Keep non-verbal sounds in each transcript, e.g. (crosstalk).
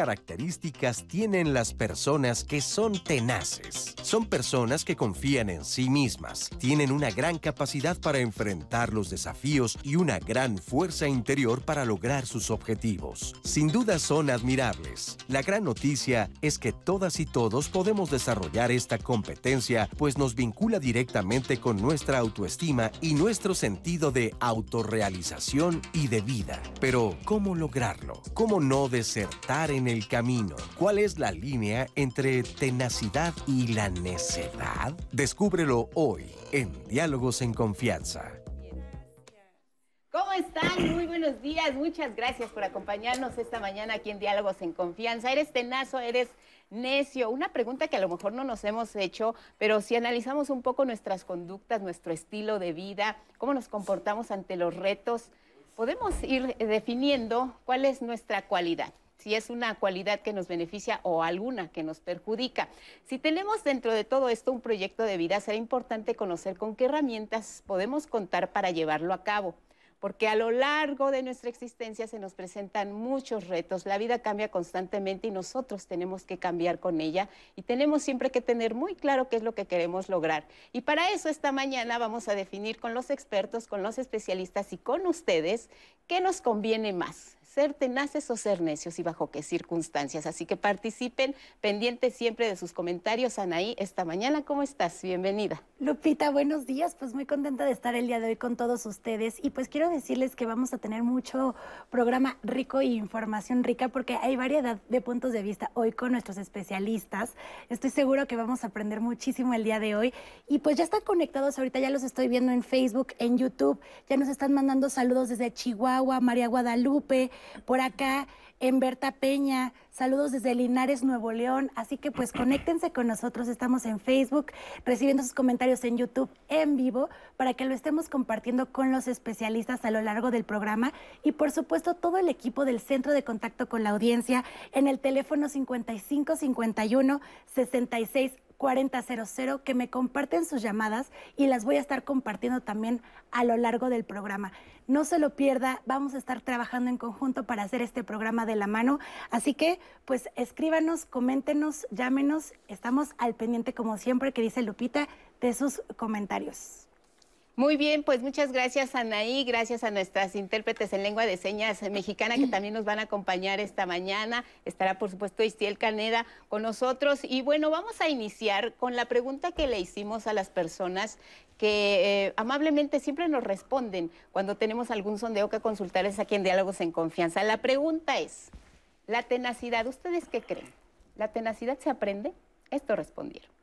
¿Qué características tienen las personas que son tenaces? Son personas que confían en sí mismas, tienen una gran capacidad para enfrentar los desafíos y una gran fuerza interior para lograr sus objetivos. Sin duda son admirables. La gran noticia es que todas y todos podemos desarrollar esta competencia, pues nos vincula directamente con nuestra autoestima y nuestro sentido de autorrealización y de vida. Pero, ¿cómo lograrlo? ¿Cómo no desertar en el camino? ¿Cuál es la línea entre tenacidad y la necedad? Descúbrelo hoy en Diálogos en Confianza. ¿Cómo están? Muy buenos días. Muchas gracias por acompañarnos esta mañana aquí en Diálogos en Confianza. ¿Eres tenazo? ¿Eres necio? Una pregunta que a lo mejor no nos hemos hecho, pero si analizamos un poco nuestras conductas, nuestro estilo de vida, cómo nos comportamos ante los retos, podemos ir definiendo cuál es nuestra cualidad si es una cualidad que nos beneficia o alguna que nos perjudica. Si tenemos dentro de todo esto un proyecto de vida, será importante conocer con qué herramientas podemos contar para llevarlo a cabo porque a lo largo de nuestra existencia se nos presentan muchos retos, la vida cambia constantemente y nosotros tenemos que cambiar con ella y tenemos siempre que tener muy claro qué es lo que queremos lograr. Y para eso esta mañana vamos a definir con los expertos, con los especialistas y con ustedes qué nos conviene más, ser tenaces o ser necios y bajo qué circunstancias. Así que participen, pendientes siempre de sus comentarios. Anaí, esta mañana, ¿cómo estás? Bienvenida. Lupita, buenos días. Pues muy contenta de estar el día de hoy con todos ustedes. Y pues quiero decirles que vamos a tener mucho programa rico y información rica porque hay variedad de puntos de vista hoy con nuestros especialistas. Estoy seguro que vamos a aprender muchísimo el día de hoy. Y pues ya están conectados ahorita, ya los estoy viendo en Facebook, en YouTube. Ya nos están mandando saludos desde Chihuahua, María Guadalupe, por acá en Berta Peña, saludos desde Linares, Nuevo León. Así que pues conéctense con nosotros, estamos en Facebook, recibiendo sus comentarios en YouTube en vivo para que lo estemos compartiendo con los especialistas a lo largo del programa. Y por supuesto todo el equipo del Centro de Contacto con la Audiencia en el teléfono 5551 66 4000 que me comparten sus llamadas y las voy a estar compartiendo también a lo largo del programa. No se lo pierda, vamos a estar trabajando en conjunto para hacer este programa de la mano. Así que, pues escríbanos, coméntenos, llámenos. Estamos al pendiente, como siempre, que dice Lupita, de sus comentarios. Muy bien, pues muchas gracias Anaí, gracias a nuestras intérpretes en lengua de señas mexicana que también nos van a acompañar esta mañana. Estará por supuesto Istiel Caneda con nosotros. Y bueno, vamos a iniciar con la pregunta que le hicimos a las personas que eh, amablemente siempre nos responden cuando tenemos algún sondeo que consultarles aquí en Diálogos en Confianza. La pregunta es, la tenacidad, ¿ustedes qué creen? ¿La tenacidad se aprende? Esto respondieron.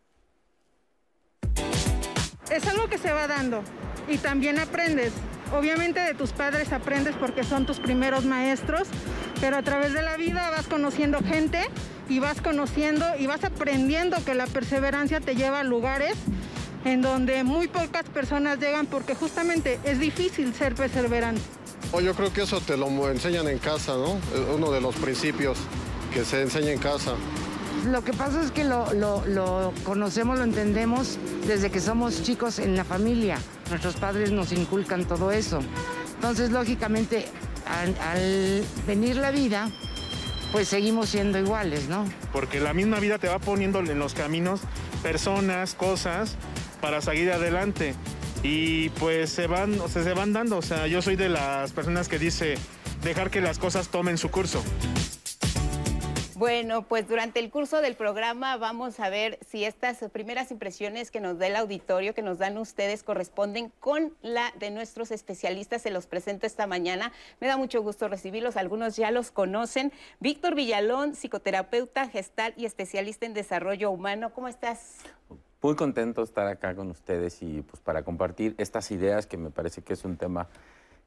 Es algo que se va dando y también aprendes. Obviamente de tus padres aprendes porque son tus primeros maestros, pero a través de la vida vas conociendo gente y vas conociendo y vas aprendiendo que la perseverancia te lleva a lugares en donde muy pocas personas llegan porque justamente es difícil ser perseverante. Yo creo que eso te lo enseñan en casa, ¿no? Es uno de los principios que se enseña en casa. Lo que pasa es que lo, conocemos, lo entendemos desde que somos chicos en la familia. Nuestros padres nos inculcan todo eso. Entonces, lógicamente, al, venir la vida, pues seguimos siendo iguales, ¿no? Porque la misma vida te va poniendo en los caminos personas, cosas para seguir adelante. Y pues se van, se van dando. O sea, yo soy de las personas que dice dejar que las cosas tomen su curso. Bueno, pues durante el curso del programa vamos a ver si estas primeras impresiones que nos da el auditorio, que nos dan ustedes, corresponden con la de nuestros especialistas. Se los presento esta mañana. Me da mucho gusto recibirlos. Algunos ya los conocen. Víctor Villalón, psicoterapeuta gestal y especialista en desarrollo humano. ¿Cómo estás? Muy contento de estar acá con ustedes y pues para compartir estas ideas que me parece que es un tema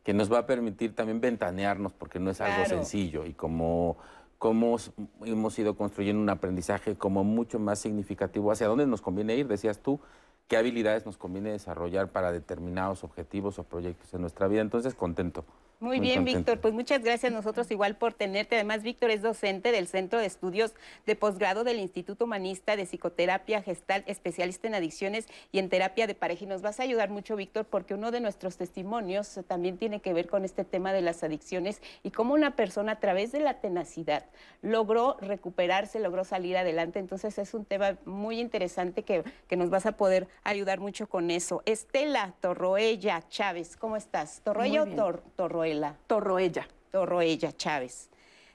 que nos va a permitir también ventanearnos porque no es algo sencillo y como cómo hemos ido construyendo un aprendizaje como mucho más significativo, hacia dónde nos conviene ir, decías tú, qué habilidades nos conviene desarrollar para determinados objetivos o proyectos en nuestra vida. Entonces, contento Muy, bien, Víctor. Pues muchas gracias nosotros igual por tenerte. Además, Víctor es docente del Centro de Estudios de Posgrado del Instituto Humanista de Psicoterapia Gestal, especialista en adicciones y en terapia de pareja. Y nos vas a ayudar mucho, Víctor, porque uno de nuestros testimonios también tiene que ver con este tema de las adicciones y cómo una persona a través de la tenacidad logró recuperarse, logró salir adelante. Entonces es un tema muy interesante que, que nos vas a poder ayudar mucho con eso. Estela Torroella Chávez, ¿cómo estás? ¿Torroella o Tor Torroella? Torroella. Torroella Chávez.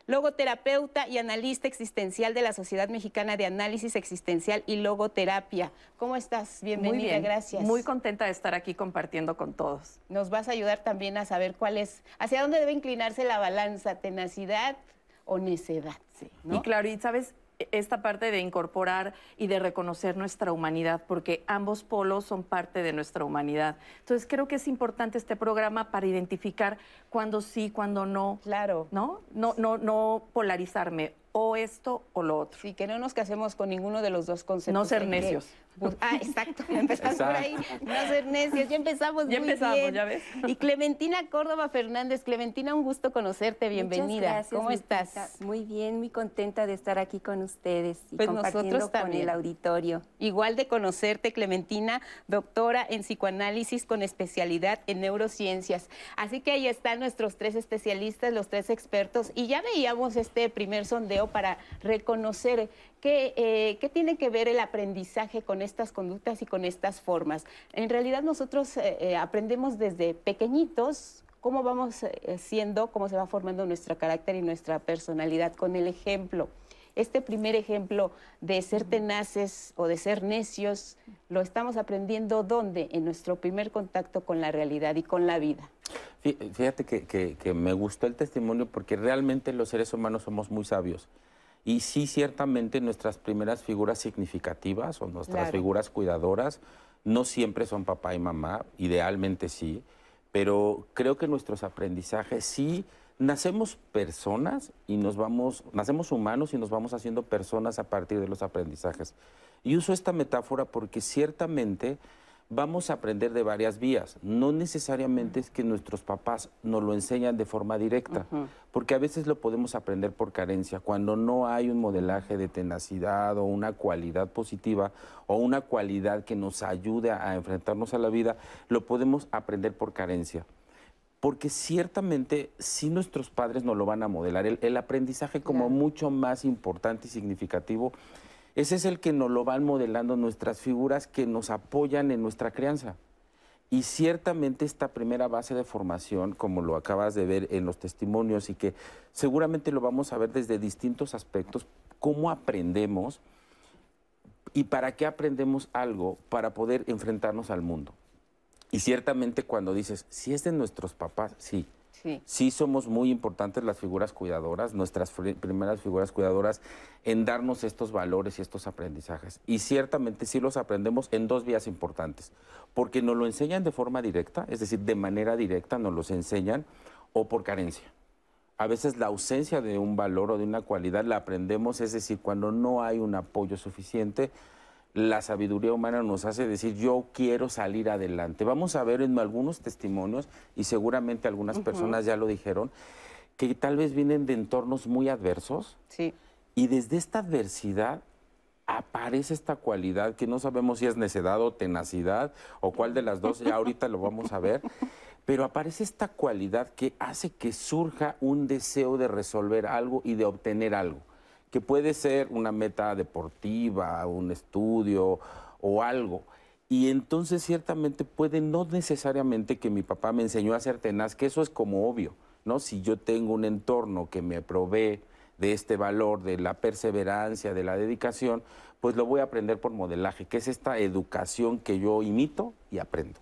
Logoterapeuta y analista existencial de la Sociedad Mexicana de Análisis Existencial y Logoterapia. ¿Cómo estás? Bienvenida, Muy bien. gracias. Muy contenta de estar aquí compartiendo con todos. Nos vas a ayudar también a saber cuál es, hacia dónde debe inclinarse la balanza, tenacidad o necedad. Sí. ¿no? Y claro, y sabes, esta parte de incorporar y de reconocer nuestra humanidad, porque ambos polos son parte de nuestra humanidad. Entonces creo que es importante este programa para identificar cuándo sí, cuándo no. Claro. ¿No? No, no, no polarizarme o esto o lo otro. Sí, que no nos casemos con ninguno de los dos conceptos. No ser que- necios. Pues, ah, exacto. (laughs) Empezamos por ahí. No ser necios. Ya empezamos Ya muy empezamos, bien. ya ves. Y Clementina Córdoba Fernández. Clementina, un gusto conocerte. Bienvenida. Muchas gracias, ¿Cómo estás? Muy bien, muy contenta de estar aquí con ustedes y Pues compartiendo nosotros con también. el auditorio. Igual de conocerte, Clementina, doctora en psicoanálisis con especialidad en neurociencias. Así que ahí están nuestros tres especialistas, los tres expertos, y ya veíamos este primer sondeo para reconocer qué, eh, qué tiene que ver el aprendizaje con estas conductas y con estas formas. En realidad nosotros eh, eh, aprendemos desde pequeñitos cómo vamos siendo, cómo se va formando nuestro carácter y nuestra personalidad con el ejemplo. Este primer ejemplo de ser tenaces o de ser necios, lo estamos aprendiendo ¿dónde? En nuestro primer contacto con la realidad y con la vida. Fí- Fíjate que, que- que me gustó el testimonio porque realmente los seres humanos somos muy sabios. Y sí, ciertamente nuestras primeras figuras significativas o nuestras Claro. figuras cuidadoras no siempre son papá y mamá, idealmente sí, pero creo que nuestros aprendizajes sí nacemos personas y nos vamos, nacemos humanos y nos vamos haciendo personas a partir de los aprendizajes. Y uso esta metáfora porque ciertamente vamos a aprender de varias vías. No necesariamente es que nuestros papás nos lo enseñan de forma directa, porque a veces lo podemos aprender por carencia. Cuando no hay un modelaje de tenacidad o una cualidad positiva o una cualidad que nos ayude a enfrentarnos a la vida, lo podemos aprender por carencia. Porque ciertamente si nuestros padres nos lo van a modelar, el, el aprendizaje como mucho más importante y significativo, ese es el que nos lo van modelando nuestras figuras que nos apoyan en nuestra crianza. Y ciertamente esta primera base de formación, como lo acabas de ver en los testimonios y que seguramente lo vamos a ver desde distintos aspectos, cómo aprendemos y para qué aprendemos algo para poder enfrentarnos al mundo. Y ciertamente cuando dices, si es de nuestros papás, sí. Sí. Sí somos muy importantes las figuras cuidadoras, nuestras primeras figuras cuidadoras, en darnos estos valores y estos aprendizajes. Y ciertamente sí los aprendemos en dos vías importantes, porque nos lo enseñan de forma directa, es decir, de manera directa nos los enseñan, o por carencia. A veces la ausencia de un valor o de una cualidad la aprendemos, es decir, cuando no hay un apoyo suficiente, la sabiduría humana nos hace decir, yo quiero salir adelante. Vamos a ver en algunos testimonios, y seguramente algunas personas ya lo dijeron, que tal vez vienen de entornos muy adversos, Sí. y desde esta adversidad aparece esta cualidad que no sabemos si es necedad o tenacidad o cuál de las dos, ya (laughs) ahorita lo vamos a ver, pero aparece esta cualidad que hace que surja un deseo de resolver algo y de obtener algo, que puede ser una meta deportiva, un estudio o algo. Y entonces ciertamente puede no necesariamente que mi papá me enseñó a ser tenaz, que eso es como obvio, ¿no? Si yo tengo un entorno que me provee de este valor, de la perseverancia, de la dedicación, pues lo voy a aprender por modelaje, que es esta educación que yo imito y aprendo.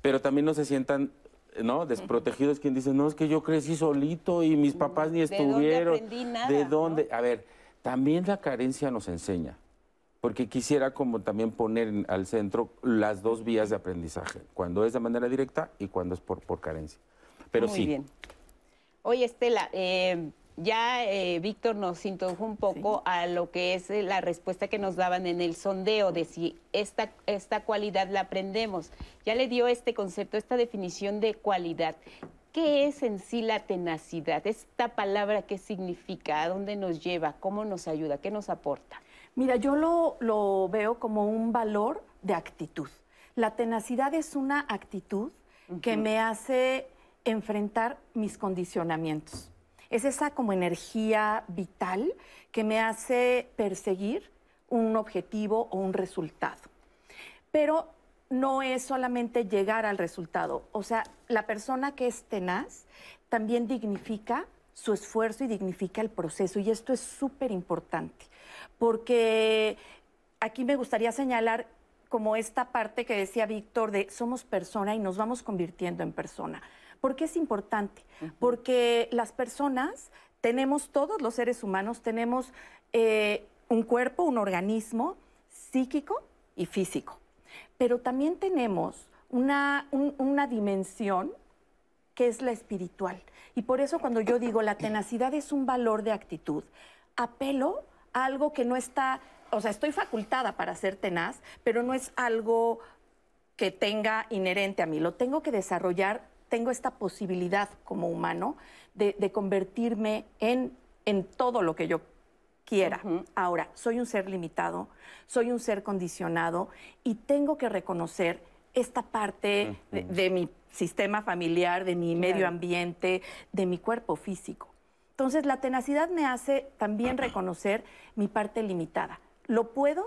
Pero también no se sientan ¿no? desprotegidos quien dice, no, es que yo crecí solito y mis papás ni ¿De dónde estuvieron. aprendí nada, ¿De no? dónde? A ver, también la carencia nos enseña, porque quisiera como también poner al centro las dos vías de aprendizaje, cuando es de manera directa y cuando es por, por carencia. Pero Muy sí, bien. Oye, Estela, eh, ya eh, Víctor nos introdujo un poco a lo que es eh, la respuesta que nos daban en el sondeo de si esta, esta cualidad la aprendemos. Ya le dio este concepto, esta definición de cualidad. ¿Qué es en sí la tenacidad? Esta palabra, ¿qué significa? ¿A dónde nos lleva? ¿Cómo nos ayuda? ¿Qué nos aporta? Mira, yo lo, lo veo como un valor de actitud. La tenacidad es una actitud que me hace enfrentar mis condicionamientos. Es esa como energía vital que me hace perseguir un objetivo o un resultado. Pero no es solamente llegar al resultado. O sea, la persona que es tenaz también dignifica su esfuerzo y dignifica el proceso. Y esto es súper importante, porque aquí me gustaría señalar como esta parte que decía Víctor de somos persona y nos vamos convirtiendo en persona. ¿Por qué es importante? Porque las personas tenemos, todos los seres humanos, tenemos eh, un cuerpo, un organismo psíquico y físico pero también tenemos una, una dimensión que es la espiritual. Y por eso cuando yo digo la tenacidad es un valor de actitud, apelo a algo que no está, o sea, estoy facultada para ser tenaz, pero no es algo que tenga inherente a mí, lo tengo que desarrollar, tengo esta posibilidad como humano de, convertirme en, en todo lo que yo quiera. Ahora, soy un ser limitado, soy un ser condicionado y tengo que reconocer esta parte de, mi sistema familiar, de mi medio ambiente, de mi cuerpo físico. Entonces, la tenacidad me hace también reconocer mi parte limitada. Lo puedo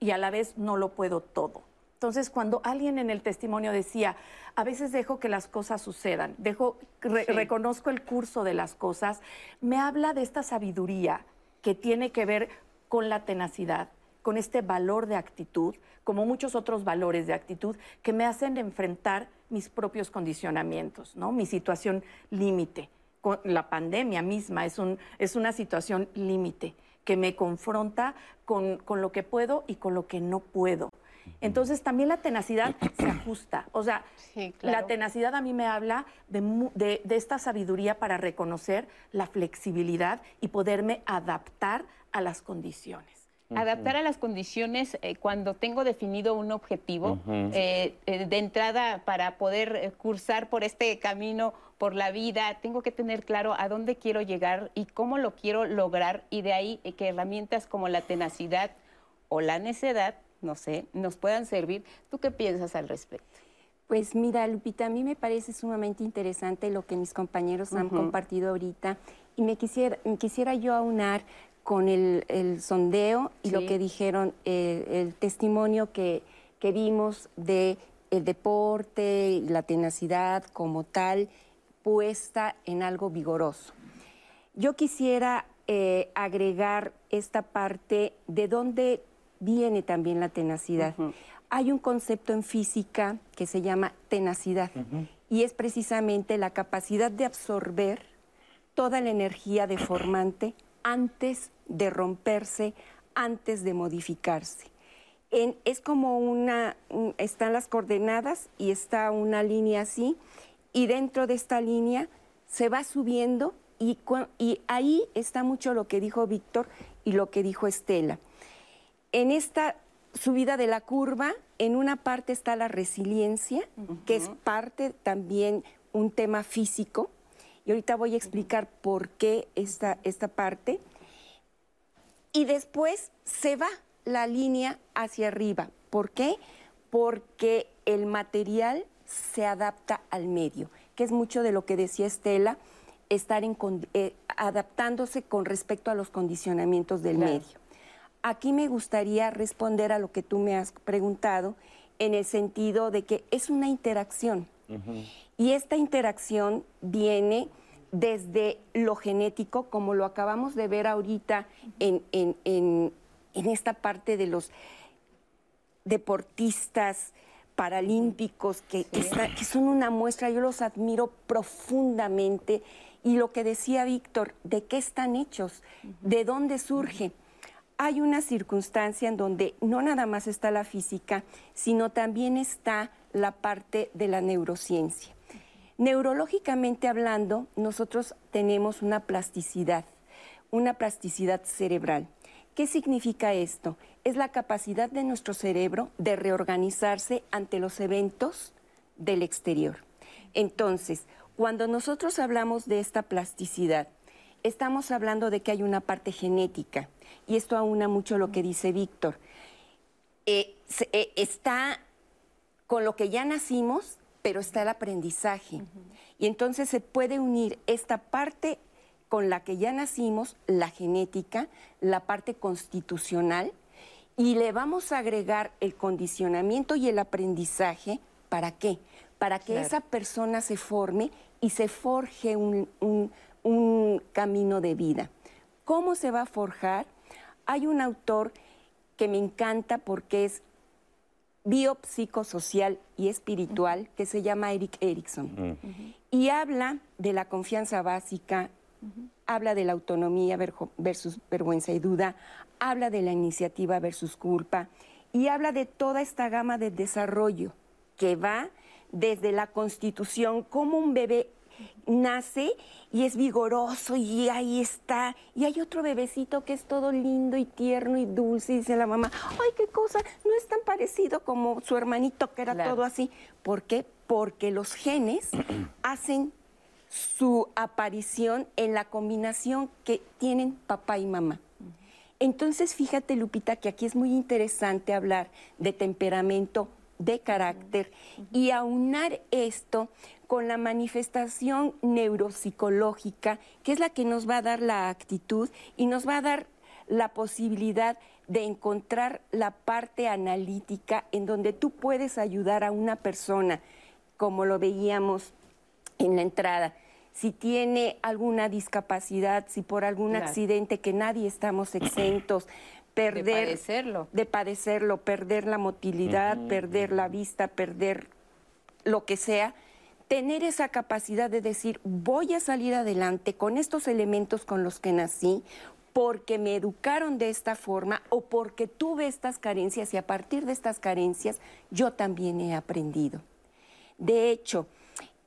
y a la vez no lo puedo todo. Entonces, cuando alguien en el testimonio decía, a veces dejo que las cosas sucedan, dejo, reconozco el curso de las cosas, me habla de esta sabiduría que tiene que ver con la tenacidad, con este valor de actitud, como muchos otros valores de actitud que me hacen enfrentar mis propios condicionamientos, ¿no? Mi situación límite. La pandemia misma es, un, es una situación límite que me confronta con, con, lo que puedo y con lo que no puedo. Entonces también la tenacidad (clears throat) se ajusta. O sea, la tenacidad a mí me habla de, esta sabiduría para reconocer la flexibilidad y poderme adaptar a las condiciones. Adaptar a las condiciones eh, cuando tengo definido un objetivo eh, eh, de entrada para poder cursar por este camino, por la vida, tengo que tener claro a dónde quiero llegar y cómo lo quiero lograr y de ahí que herramientas como la tenacidad o la necedad no sé, nos puedan servir. ¿Tú qué piensas al respecto? Pues mira, Lupita, a mí me parece sumamente interesante lo que mis compañeros han compartido ahorita y me quisiera, quisiera yo aunar con el, sondeo y lo que dijeron, eh, el testimonio que, que vimos de el deporte y la tenacidad como tal puesta en algo vigoroso. Yo quisiera eh, agregar esta parte de dónde viene también la tenacidad. Hay un concepto en física que se llama tenacidad y es precisamente la capacidad de absorber toda la energía deformante antes de romperse, antes de modificarse. es como una, están las coordenadas y está una línea así, y dentro de esta línea se va subiendo y, y ahí está mucho lo que dijo Víctor y lo que dijo Estela en esta subida de la curva, en una parte está la resiliencia, que es parte también un tema físico, y ahorita voy a explicar por qué esta, esta parte. Y después se va la línea hacia arriba. ¿Por qué? Porque el material se adapta al medio, que es mucho de lo que decía Estela, estar eh, adaptándose con respecto a los condicionamientos del medio. Aquí me gustaría responder a lo que tú me has preguntado en el sentido de que es una interacción. Y esta interacción viene desde lo genético, como lo acabamos de ver ahorita en, esta parte de los deportistas paralímpicos que, que, son una muestra, yo los admiro profundamente. Y lo que decía Víctor, ¿de qué están hechos? ¿De dónde surge? Hay una circunstancia en donde no nada más está la física, sino también está la parte de la neurociencia. Neurológicamente hablando, nosotros tenemos una plasticidad, una plasticidad cerebral. ¿Qué significa esto? Es la capacidad de nuestro cerebro de reorganizarse ante los eventos del exterior. Entonces, Cuando nosotros hablamos de esta plasticidad, estamos hablando de que hay una parte genética, y esto aúna mucho lo que dice Víctor. Eh, eh, está con lo que ya nacimos, pero está el aprendizaje. Y entonces se puede unir esta parte con la que ya nacimos, la genética, la parte constitucional, y le vamos a agregar el condicionamiento y el aprendizaje. ¿Para qué? Para que esa persona se forme y se forje un, un camino de vida. ¿Cómo se va a forjar? Hay un autor que me encanta porque es biopsicosocial y espiritual que se llama Eric Erickson. Y habla de la confianza básica, habla de la autonomía versus vergüenza y duda, habla de la iniciativa versus culpa y habla de toda esta gama de desarrollo que va desde la constitución, como un bebé nace y es vigoroso y ahí está. Y hay otro bebecito que es todo lindo y tierno y dulce y dice la mamá, ay, qué cosa, no es tan parecido como su hermanito que era todo así. ¿Por qué? Porque los genes (clears throat) hacen su aparición en la combinación que tienen papá y mamá. Entonces, fíjate, Lupita, que aquí es muy interesante hablar de temperamento, de carácter y aunar esto con la manifestación neuropsicológica, que es la que nos va a dar la actitud y nos va a dar la posibilidad de encontrar la parte analítica en donde tú puedes ayudar a una persona, como lo veíamos en la entrada. Si tiene alguna discapacidad, si por algún accidente que nadie estamos exentos, perder de padecerlo, de padecerlo perder la motilidad, perder la vista, perder lo que sea, tener esa capacidad de decir, voy a salir adelante con estos elementos con los que nací, porque me educaron de esta forma o porque tuve estas carencias y a partir de estas carencias yo también he aprendido. De hecho,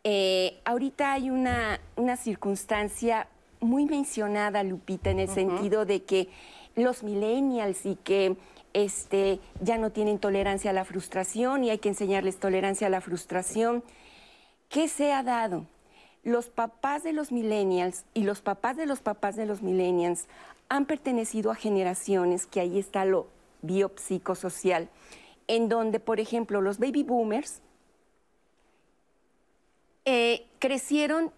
eh, ahorita hay una, circunstancia muy mencionada, Lupita, en el sentido de que los millennials y que este, ya no tienen tolerancia a la frustración y hay que enseñarles tolerancia a la frustración. ¿Qué se ha dado? Los papás de los millennials y los papás de los papás de los millennials han pertenecido a generaciones, que ahí está lo biopsicosocial, en donde, por ejemplo, los baby boomers eh, crecieron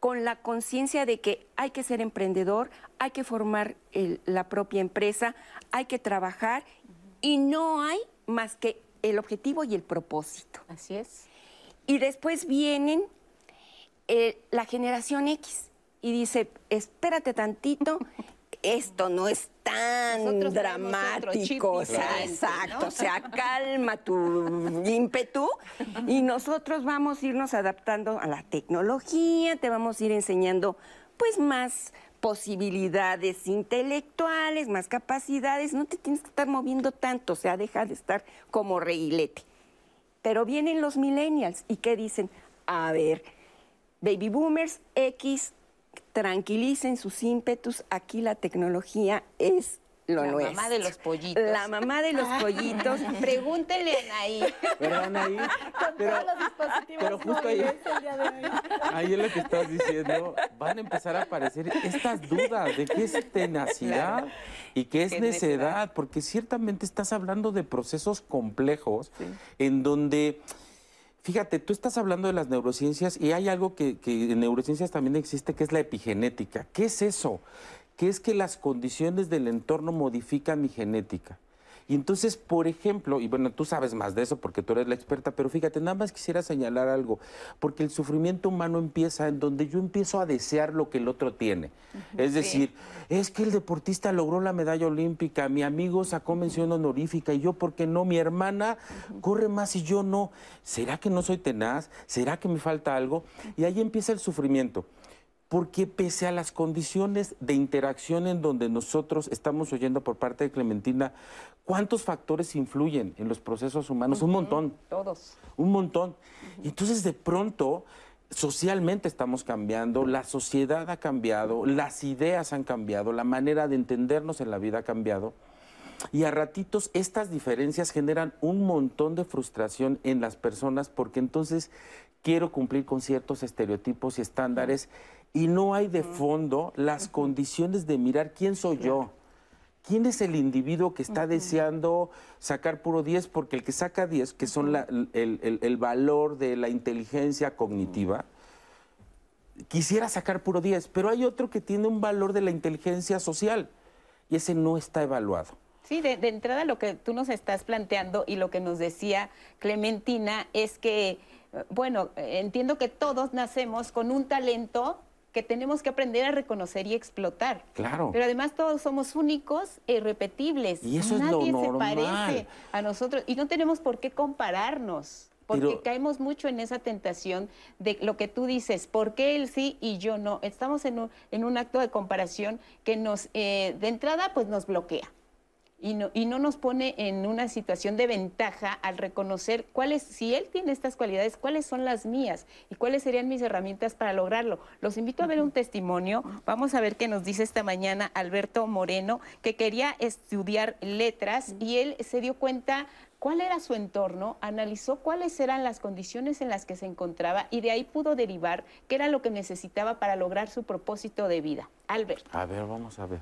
con la conciencia de que hay que ser emprendedor, hay que formar la propia empresa, hay que trabajar y no hay más que el objetivo y el propósito. Así es. Y después vienen eh, la generación X y dice, espérate tantito, (laughs) esto no es tan dramático, o sea, exacto, o sea, (laughs) calma tu ímpetu y nosotros vamos a irnos adaptando a la tecnología, te vamos a ir enseñando pues más posibilidades intelectuales, más capacidades, no te tienes que estar moviendo tanto, o sea, deja de estar como reilete. Pero vienen los millennials y ¿qué dicen? A ver, baby boomers X, tranquilicen sus ímpetus, aquí la tecnología es lo la nuestro. mamá de los pollitos. La mamá de los (laughs) pollitos. Pregúntenle a Anaí. Pero Anaí, Con pero, todos los dispositivos pero justo ahí, el día de hoy. ahí es lo que estás diciendo, van a empezar a aparecer estas dudas de qué es tenacidad y qué es ¿Qué es necedad, necedad? porque ciertamente estás hablando de procesos complejos en donde... Fíjate, tú estás hablando de las neurociencias y hay algo que, en neurociencias también existe, que es la epigenética. ¿Qué es eso? Que es que las condiciones del entorno modifican mi genética. Y entonces, por ejemplo, y bueno, tú sabes más de eso porque tú eres la experta, pero fíjate, nada más quisiera señalar algo, porque el sufrimiento humano empieza en donde yo empiezo a desear lo que el otro tiene. Es decir, es que el deportista logró la medalla olímpica, mi amigo sacó mención honorífica y yo, ¿por qué no? Mi hermana corre más y yo no. ¿Será que no soy tenaz? ¿Será que me falta algo? Y ahí empieza el sufrimiento porque pese a las condiciones de interacción en donde nosotros estamos oyendo por parte de Clementina, ¿cuántos factores influyen en los procesos humanos? Un montón. Todos. Un montón. Entonces de pronto, socialmente estamos cambiando, la sociedad ha cambiado, las ideas han cambiado, la manera de entendernos en la vida ha cambiado. Y a ratitos estas diferencias generan un montón de frustración en las personas porque entonces quiero cumplir con ciertos estereotipos y estándares y no hay de fondo las condiciones de mirar quién soy yo. ¿Quién es el individuo que está deseando sacar puro 10? Porque el que saca 10, que son el, valor de la inteligencia cognitiva, quisiera sacar puro 10, pero hay otro que tiene un valor de la inteligencia social y ese no está evaluado. Sí, de, entrada lo que tú nos estás planteando y lo que nos decía Clementina es que, bueno, entiendo que todos nacemos con un talento que tenemos que aprender a reconocer y explotar. Claro. Pero además todos somos únicos e irrepetibles. Y eso Nadie es lo se parece a nosotros y no tenemos por qué compararnos. Porque caemos mucho en esa tentación de lo que tú dices, ¿por qué él sí y yo no? Estamos en un, en un acto de comparación que nos, eh, de entrada, pues nos bloquea y no, y no nos pone en una situación de ventaja al reconocer cuáles, si él tiene estas cualidades, cuáles son las mías y cuáles serían mis herramientas para lograrlo. Los invito a ver un testimonio. Vamos a ver qué nos dice esta mañana Alberto Moreno, que quería estudiar letras y él se dio cuenta cuál era su entorno, analizó cuáles eran las condiciones en las que se encontraba y de ahí pudo derivar qué era lo que necesitaba para lograr su propósito de vida. Albert. A ver, vamos a ver.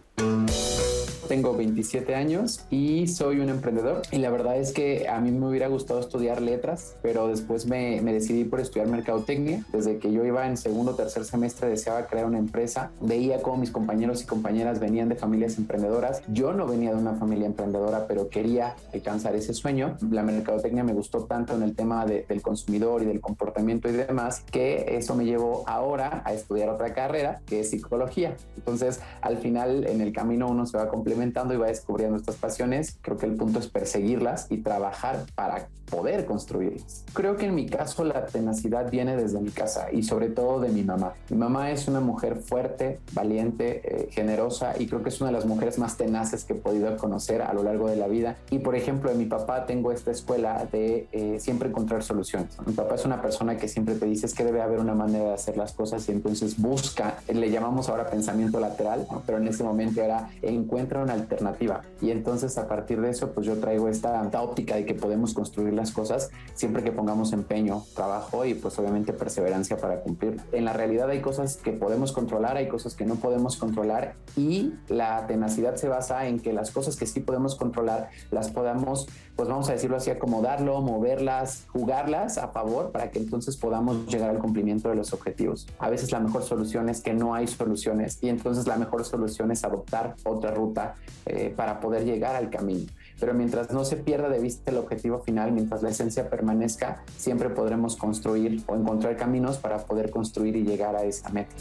Tengo 27 años y soy un emprendedor y la verdad es que a mí me hubiera gustado estudiar letras, pero después me, decidí por estudiar mercadotecnia. Desde que yo iba en segundo o tercer semestre deseaba crear una empresa. Veía cómo mis compañeros y compañeras venían de familias emprendedoras. Yo no venía de una familia emprendedora, pero quería alcanzar ese sueño. La mercadotecnia me gustó tanto en el tema del consumidor y del comportamiento y demás que eso me llevó ahora a estudiar otra carrera que es psicología. Entonces, al final, en el camino uno se va complementando y va descubriendo estas pasiones. Creo que el punto es perseguirlas y trabajar para poder construirlas. Creo que en mi caso la tenacidad viene desde mi casa y sobre todo de mi mamá. Mi mamá es una mujer fuerte, valiente, eh, generosa y creo que es una de las mujeres más tenaces que he podido conocer a lo largo de la vida. Y por ejemplo, de mi papá tengo esta escuela de eh, siempre encontrar soluciones. Mi papá es una persona que siempre te dice que debe haber una manera de hacer las cosas y entonces busca, le llamamos ahora pensamiento lateral, pero en ese momento era encuentra una alternativa. Y entonces a partir de eso, pues yo traigo esta, óptica de que podemos construir las cosas siempre que pongamos empeño, trabajo y pues obviamente perseverancia para cumplir. En la realidad hay cosas que podemos controlar, hay cosas que no podemos controlar y la tenacidad se basa en que las cosas que sí podemos controlar las podamos, pues vamos a decirlo así, acomodarlo, moverlas, jugarlas a favor para que entonces podamos llegar al cumplimiento de los objetivos. A veces la mejor solución es que no hay soluciones y entonces la mejor solución es adoptar otra ruta eh, para poder llegar al camino. Pero mientras no se pierda de vista el objetivo final, mientras la esencia permanezca, siempre podremos construir o encontrar caminos para poder construir y llegar a esa meta.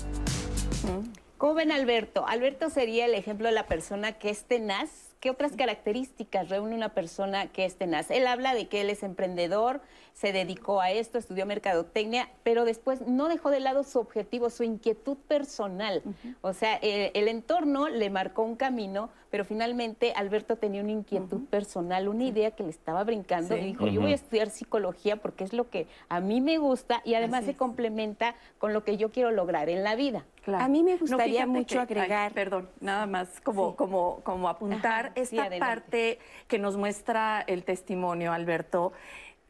¿Cómo ven Alberto? Alberto sería el ejemplo de la persona que es tenaz ¿Qué otras características reúne una persona que es tenaz? Él habla de que él es emprendedor, se dedicó a esto, estudió mercadotecnia, pero después no dejó de lado su objetivo, su inquietud personal. O sea, el, entorno le marcó un camino, pero finalmente Alberto tenía una inquietud personal, una idea que le estaba brincando y dijo, yo voy a estudiar psicología porque es lo que a mí me gusta y además se complementa con lo que yo quiero lograr en la vida. A mí me gustaría mucho agregar. perdón, nada más como, como, como apuntar esta parte que nos muestra el testimonio, Alberto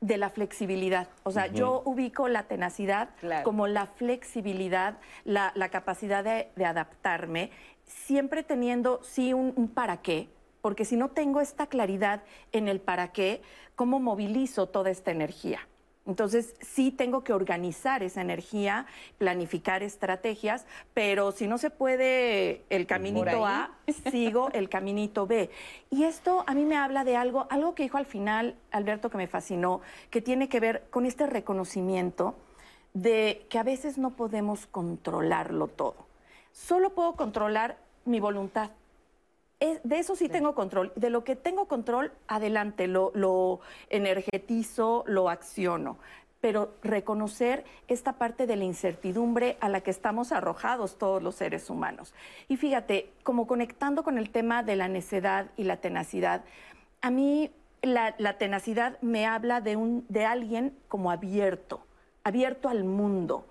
de la flexibilidad. O sea, yo ubico la tenacidad como la flexibilidad, la, capacidad de, adaptarme, siempre teniendo sí un, un para qué, porque si no tengo esta claridad en el para qué, ¿cómo movilizo toda esta energía? Entonces, sí tengo que organizar esa energía, planificar estrategias, pero si no se puede el caminito A, sigo el caminito B. Y esto a mí me habla de algo, algo que dijo al final Alberto que me fascinó, que tiene que ver con este reconocimiento de que a veces no podemos controlarlo todo. Solo puedo controlar mi voluntad de eso sí, tengo control. De lo que tengo control, adelante, lo, lo energetizo, lo acciono pero reconocer esta parte de la incertidumbre a la que estamos arrojados todos los seres humanos. Y fíjate, como conectando con el tema de la necedad y la tenacidad, a mí la, la tenacidad me habla de, un, de alguien como abierto, abierto al mundo,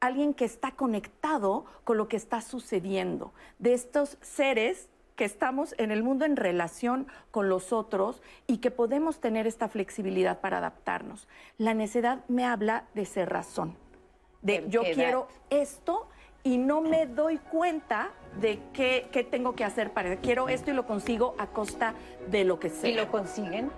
alguien que está conectado con lo que está sucediendo, de estos seres que estamos en el mundo en relación con los otros y que podemos tener esta flexibilidad para adaptarnos. La necedad me habla de ser razón, de yo quiero esto y no me doy cuenta de qué, qué, tengo que hacer para quiero esto y lo consigo a costa de lo que sea. ¿Y lo consiguen?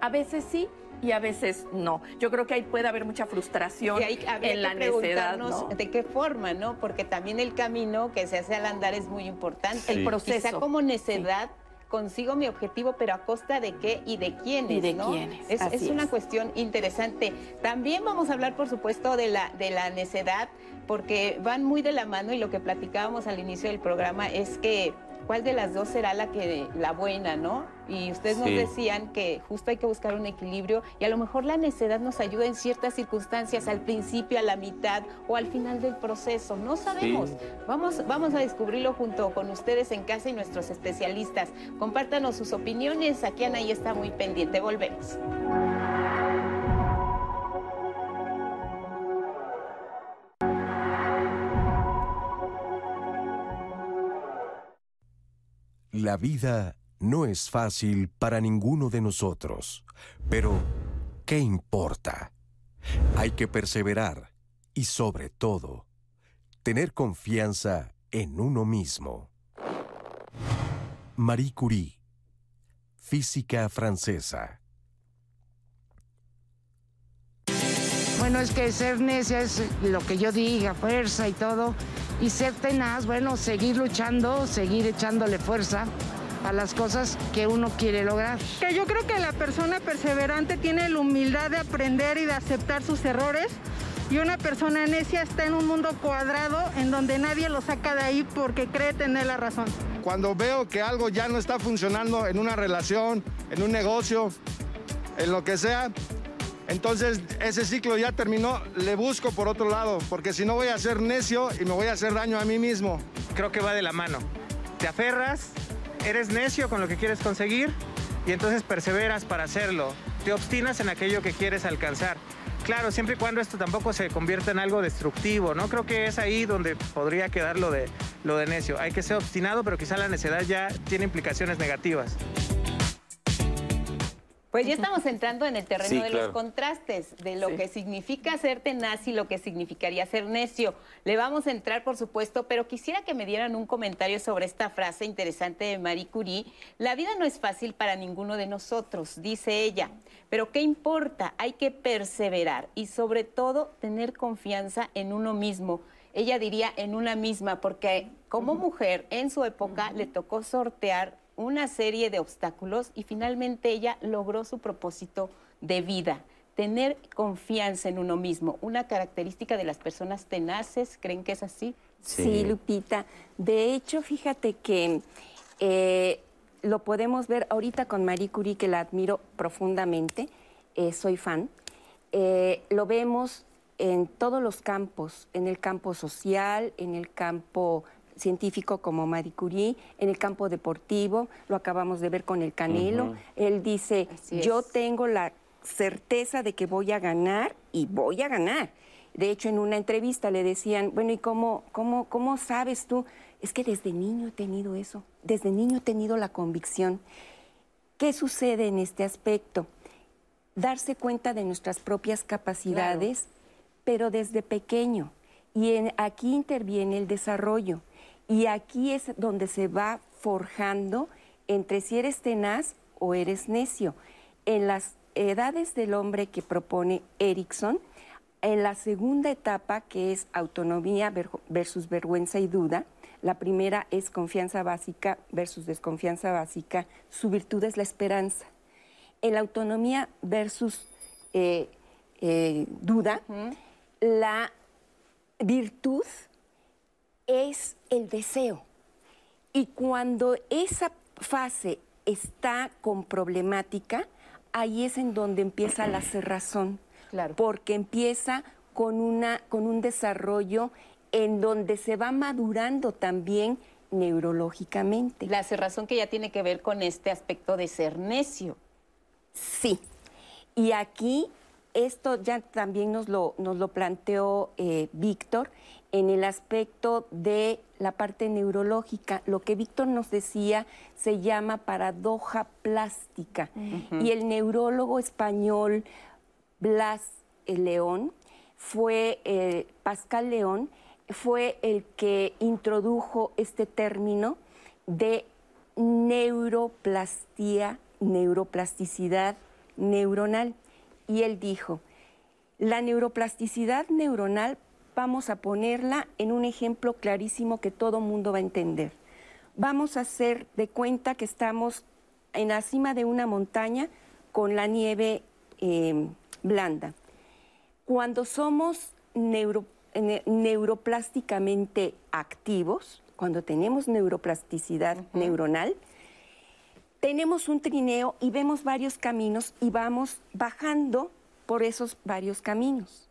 A veces sí, y a veces no. Yo creo que ahí puede haber mucha frustración en la necedad. ¿De qué forma, no? Porque también el camino que se hace al andar es muy importante. El proceso. Quizá como necedad. consigo mi objetivo, pero a costa de qué y de quiénes. Y de quiénes. Es, es una cuestión interesante. También vamos a hablar, por supuesto, de la, de la necedad, porque van muy de la mano y lo que platicábamos al inicio del programa es que cuál de las dos será la que la buena, ¿no? Y ustedes nos decían que justo hay que buscar un equilibrio y a lo mejor la necedad nos ayuda en ciertas circunstancias, al principio, a la mitad o al final del proceso. No sabemos. Vamos, vamos a descubrirlo junto con ustedes en casa y nuestros especialistas. Compártanos sus opiniones. Aquí Anaí está muy pendiente. Volvemos. La vida no es fácil para ninguno de nosotros, pero ¿qué importa? Hay que perseverar y sobre todo, tener confianza en uno mismo. Marie Curie, física francesa. Bueno, es que ser necia es lo que yo diga, fuerza y todo y ser tenaz, bueno, seguir luchando, seguir echándole fuerza a las cosas que uno quiere lograr. Que yo creo que la persona perseverante tiene la humildad de aprender y de aceptar sus errores y una persona necia está en un mundo cuadrado en donde nadie lo saca de ahí porque cree tener la razón. Cuando veo que algo ya no está funcionando en una relación, en un negocio, en lo que sea, entonces ese ciclo ya terminó, le busco por otro lado, porque si no voy a ser necio y me voy a hacer daño a mí mismo. Creo que va de la mano. Te aferras, eres necio con lo que quieres conseguir y entonces perseveras para hacerlo. Te obstinas en aquello que quieres alcanzar. Claro, siempre y cuando esto tampoco se convierta en algo destructivo, ¿no? Creo que es ahí donde podría quedar lo de, lo de necio. Hay que ser obstinado, pero quizá la necedad ya tiene implicaciones negativas. Pues ya estamos entrando en el terreno de los contrastes, de lo que significa ser tenaz y lo que significaría ser necio. Le vamos a entrar, por supuesto, pero quisiera que me dieran un comentario sobre esta frase interesante de Marie Curie. La vida no es fácil para ninguno de nosotros, dice ella, pero ¿qué importa? Hay que perseverar y sobre todo tener confianza en uno mismo. Ella diría en una misma, porque como mujer en su época le tocó sortear una serie de obstáculos y finalmente ella logró su propósito de vida. Tener confianza en uno mismo, una característica de las personas tenaces, ¿creen que es así? Sí, Lupita. De hecho, fíjate que eh, lo podemos ver ahorita con Marie Curie, que la admiro profundamente, eh, soy fan. Eh, lo vemos en todos los campos, en el campo social, en el campo científico como Marie Curie, en el campo deportivo, lo acabamos de ver con el Canelo. Él dice, yo tengo la certeza de que voy a ganar y voy a ganar. De hecho, en una entrevista le decían, bueno, ¿y cómo, cómo, cómo sabes tú? Es que desde niño he tenido eso, desde niño he tenido la convicción. ¿Qué sucede en este aspecto? Darse cuenta de nuestras propias capacidades, pero desde pequeño. Y aquí interviene el desarrollo. Y aquí es donde se va forjando entre si eres tenaz o eres necio. En las edades del hombre que propone Erickson, en la segunda etapa, que es autonomía versus vergüenza y duda, la primera es confianza básica versus desconfianza básica, su virtud es la esperanza. En la autonomía versus eh, eh, duda, la virtud es el deseo. Y cuando esa fase está con problemática, ahí es en donde empieza la cerrazón. Claro. Porque empieza con, una, con un desarrollo en donde se va madurando también neurológicamente. La cerrazón que ya tiene que ver con este aspecto de ser necio. Sí. Y aquí esto ya también nos lo, nos lo planteó eh, Víctor en el aspecto de la parte neurológica. Lo que Víctor nos decía se llama paradoja plástica. Y el neurólogo español Blas León fue, eh, Pascal León, fue el que introdujo este término de neuroplastía, neuroplasticidad neuronal. Y él dijo, la neuroplasticidad neuronal vamos a ponerla en un ejemplo clarísimo que todo mundo va a entender. Vamos a hacer de cuenta que estamos en la cima de una montaña con la nieve em, blanda. Cuando somos neuroplásticamente activos, cuando tenemos neuroplasticidad neuronal, tenemos un trineo y vemos varios caminos y vamos bajando por esos varios caminos.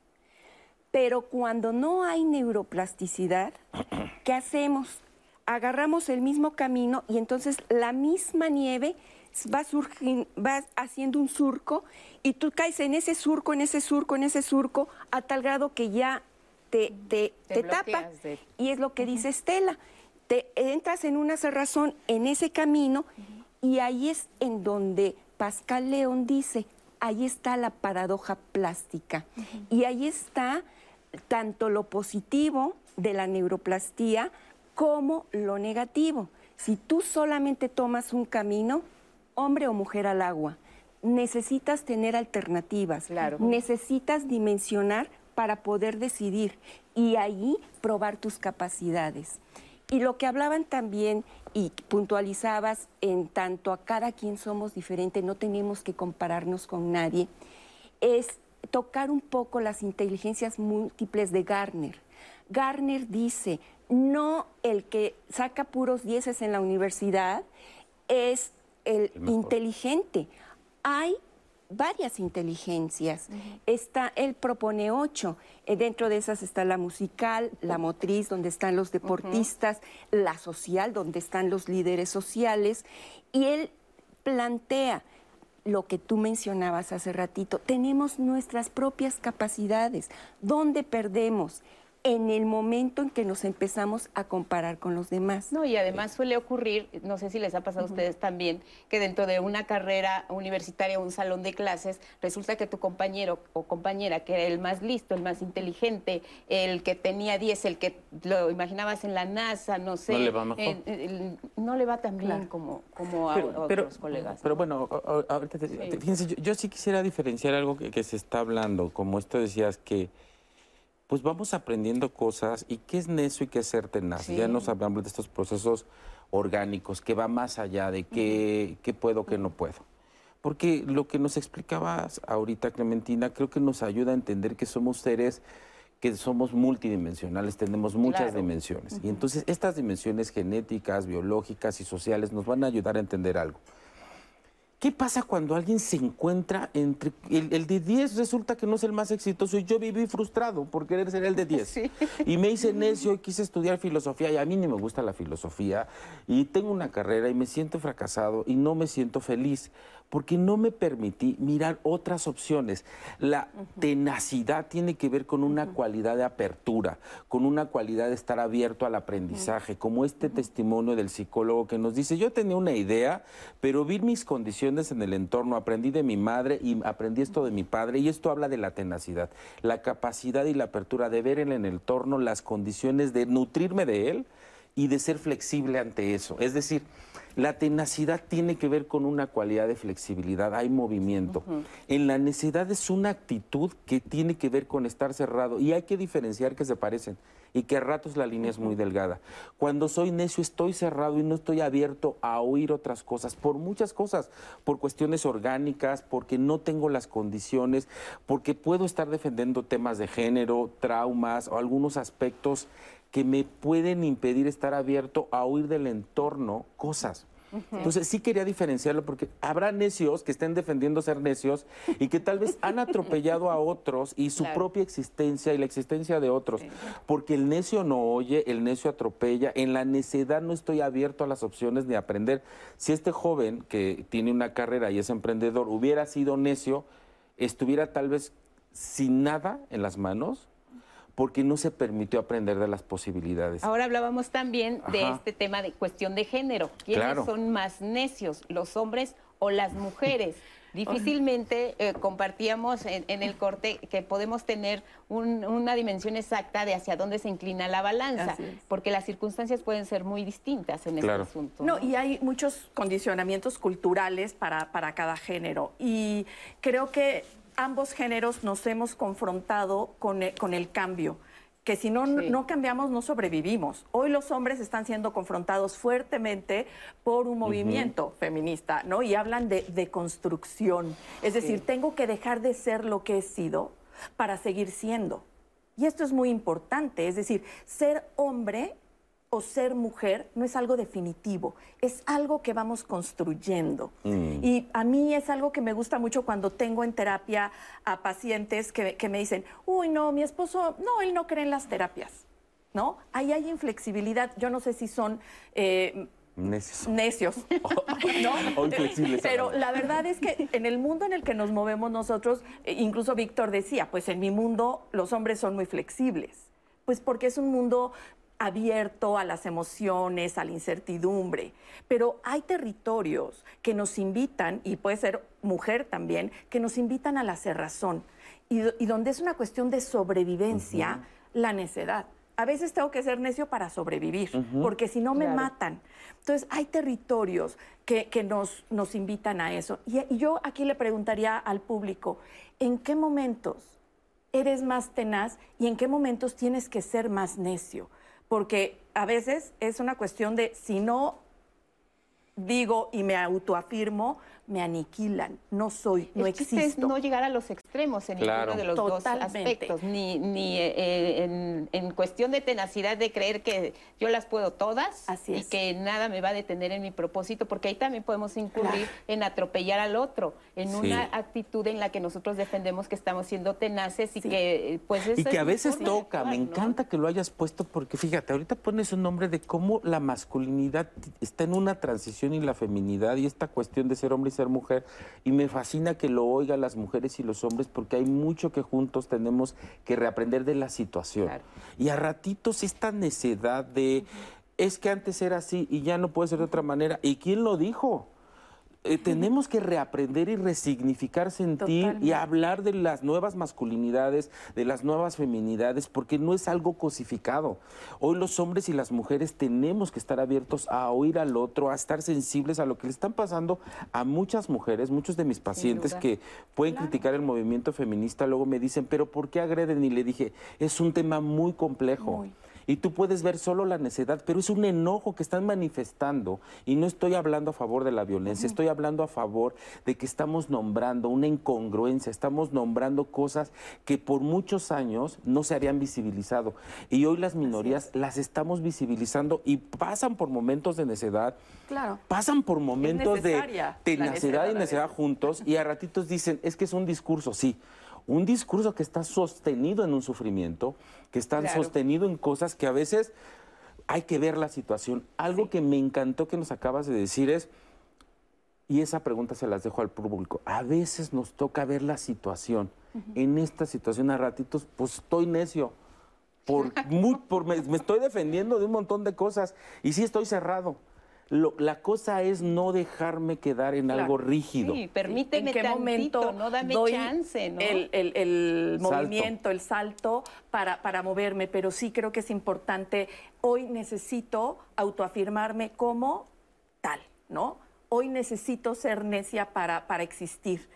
Pero cuando no hay neuroplasticidad, (clears throat) ¿qué hacemos? Agarramos el mismo camino y entonces la misma nieve va, haciendo un surco y tú caes en ese surco, en ese surco, en ese surco, a tal grado que ya te, te, tapa. Y es lo que dice Estela. Te entras en una cerrazón en ese camino y ahí es en donde Pascal León dice, ahí está la paradoja plástica. Y ahí está tanto lo positivo de la neuroplastía como lo negativo. Si tú solamente tomas un camino, hombre o mujer al agua, necesitas tener alternativas, necesitas dimensionar para poder decidir y ahí probar tus capacidades. Y lo que hablaban también y puntualizabas en tanto a cada quien somos diferente, no tenemos que compararnos con nadie, es tocar un poco las inteligencias múltiples de Garner. Garner dice, no el que saca puros dieces en la universidad es el, inteligente. Hay varias inteligencias. Está, él propone ocho. Eh, dentro de esas está la musical, la motriz, donde están los deportistas, la social, donde están los líderes sociales. Y él plantea lo que tú mencionabas hace ratito, tenemos nuestras propias capacidades. ¿Dónde perdemos? En el momento en que nos empezamos a comparar con los demás. No, y además suele ocurrir, no sé si les ha pasado a ustedes también, que dentro de una carrera universitaria o un salón de clases, resulta que tu compañero o compañera, que era el más listo, el más inteligente, el que tenía 10, el que lo imaginabas en la NASA, no sé. No le va mejor. no le va tan bien como, como a, otros colegas. Pero bueno, ahorita, fíjense, yo, sí quisiera diferenciar algo que se está hablando, como esto decías que pues vamos aprendiendo cosas y qué es necio y qué es ser tenaz. Ya nos hablamos de estos procesos orgánicos que va más allá de qué, qué puedo, qué no puedo. Porque lo que nos explicabas ahorita, Clementina, creo que nos ayuda a entender que somos seres que somos multidimensionales, tenemos muchas dimensiones. Y entonces estas dimensiones genéticas, biológicas y sociales nos van a ayudar a entender algo. ¿Qué pasa cuando alguien se encuentra entre el, de 10 resulta que no es el más exitoso y yo viví frustrado por querer ser el de 10? (laughs) Y me hice necio y quise estudiar filosofía y a mí ni me gusta la filosofía y tengo una carrera y me siento fracasado y no me siento feliz porque no me permití mirar otras opciones. La tenacidad tiene que ver con una cualidad de apertura, con una cualidad de estar abierto al aprendizaje, como este testimonio del psicólogo que nos dice, yo tenía una idea, pero vi mis condiciones en el entorno, aprendí de mi madre y aprendí esto de mi padre, y esto habla de la tenacidad, la capacidad y la apertura de ver en el entorno las condiciones de nutrirme de él y de ser flexible ante eso. Es decir, la tenacidad tiene que ver con una cualidad de flexibilidad, hay movimiento. En la necedad es una actitud que tiene que ver con estar cerrado y hay que diferenciar que se parecen y que a ratos la línea es muy delgada. Cuando soy necio estoy cerrado y no estoy abierto a oír otras cosas, por muchas cosas, por cuestiones orgánicas, porque no tengo las condiciones, porque puedo estar defendiendo temas de género, traumas o algunos aspectos que me pueden impedir estar abierto a oír del entorno cosas. Entonces sí quería diferenciarlo porque habrá necios que estén defendiendo ser necios y que tal vez han atropellado a otros y su propia existencia y la existencia de otros. Porque el necio no oye, el necio atropella. En la necedad no estoy abierto a las opciones de aprender. Si este joven que tiene una carrera y es emprendedor hubiera sido necio, estuviera tal vez sin nada en las manos, porque no se permitió aprender de las posibilidades. Ahora hablábamos también de este tema de cuestión de género. ¿Quiénes Claro. son más necios, los hombres o las (laughs) mujeres? Difícilmente eh, compartíamos en, en el corte que podemos tener un- una dimensión exacta de hacia dónde se inclina la balanza, porque las circunstancias pueden ser muy distintas en Claro. este asunto. No, y hay muchos condicionamientos culturales para, para cada género. Y creo que ambos géneros nos hemos confrontado con el, con el cambio que si no, Sí. no cambiamos no sobrevivimos. Hoy los hombres están siendo confrontados fuertemente por un movimiento feminista, ¿no? Y hablan de, de construcción. Es decir, tengo que dejar de ser lo que he sido para seguir siendo. Y esto es muy importante, es decir, ser hombre o ser mujer no es algo definitivo, es algo que vamos construyendo. Mm. Y a mí es algo que me gusta mucho cuando tengo en terapia a pacientes que, que me dicen, uy, no, mi esposo, no, él no cree en las terapias, ¿no? Ahí hay inflexibilidad, yo no sé si son... eh, Necios. (laughs) Pero la verdad es que en el mundo en el que nos movemos nosotros, eh, incluso Víctor decía, pues en mi mundo los hombres son muy flexibles, pues porque es un mundo abierto a las emociones, a la incertidumbre, pero hay territorios que nos invitan, y puede ser mujer también, que nos invitan a la cerrazón, y, y donde es una cuestión de sobrevivencia, la necedad. A veces tengo que ser necio para sobrevivir, porque si no me Claro. matan. Entonces, hay territorios que, que nos, nos invitan a eso. Y, y yo aquí le preguntaría al público, ¿en qué momentos eres más tenaz y en qué momentos tienes que ser más necio? Porque a veces es una cuestión de, si no digo y me autoafirmo, me aniquilan. No soy, no el chiste es existo. no llegar a los extremos en Claro. ninguno de los Totalmente. dos aspectos, ni, ni eh, en, en cuestión de tenacidad de creer que yo las puedo todas Así y que nada me va a detener en mi propósito, porque ahí también podemos incurrir en atropellar al otro, en Sí. una actitud en la que nosotros defendemos que estamos siendo tenaces y Sí. que eh, pues Y esa que es a veces toca, actuar, me ¿no? encanta que lo hayas puesto porque fíjate, ahorita pones un nombre de cómo la masculinidad está en una transición y la feminidad y esta cuestión de ser hombre y ser mujer y me fascina que lo oigan las mujeres y los hombres porque hay mucho que juntos tenemos que reaprender de la situación. Claro. Y a ratitos esta necedad de es que antes era así y ya no puede ser de otra manera. ¿Y quién lo dijo? Eh, tenemos que reaprender y resignificar sentir y hablar de las nuevas masculinidades, de las nuevas feminidades, porque no es algo cosificado. Hoy los hombres y las mujeres tenemos que estar abiertos a oír al otro, a estar sensibles a lo que le están pasando a muchas mujeres, muchos de mis pacientes que pueden criticar el movimiento feminista, luego me dicen, pero ¿por qué agreden? Y le dije, es un tema muy complejo. Muy. Y tú puedes ver solo la necedad, pero es un enojo que están manifestando. Y no estoy hablando a favor de la violencia, estoy hablando a favor de que estamos nombrando una incongruencia, estamos nombrando cosas que por muchos años no se habían visibilizado. Y hoy las minorías las estamos visibilizando y pasan por momentos de necedad, Claro. pasan por momentos de tenacidad y necedad juntos y a ratitos dicen, es que es un discurso, sí. Un discurso que está sostenido en un sufrimiento, que está Claro. sostenido en cosas que a veces hay que ver la situación. Algo que me encantó que nos acabas de decir es, y esa pregunta se las dejo al público, a veces nos toca ver la situación. En esta situación a ratitos, pues estoy necio. Por, (laughs) muy, por me, me estoy defendiendo de un montón de cosas y sí estoy cerrado. Lo- la cosa es no dejarme quedar en Claro. algo rígido. Sí, permíteme ¿En qué tantito, momento no dame doy chance, ¿no? el, el- el movimiento, el salto para, para moverme? Pero sí creo que es importante. Hoy necesito autoafirmarme como tal, ¿no? Hoy necesito ser necia para, para existir.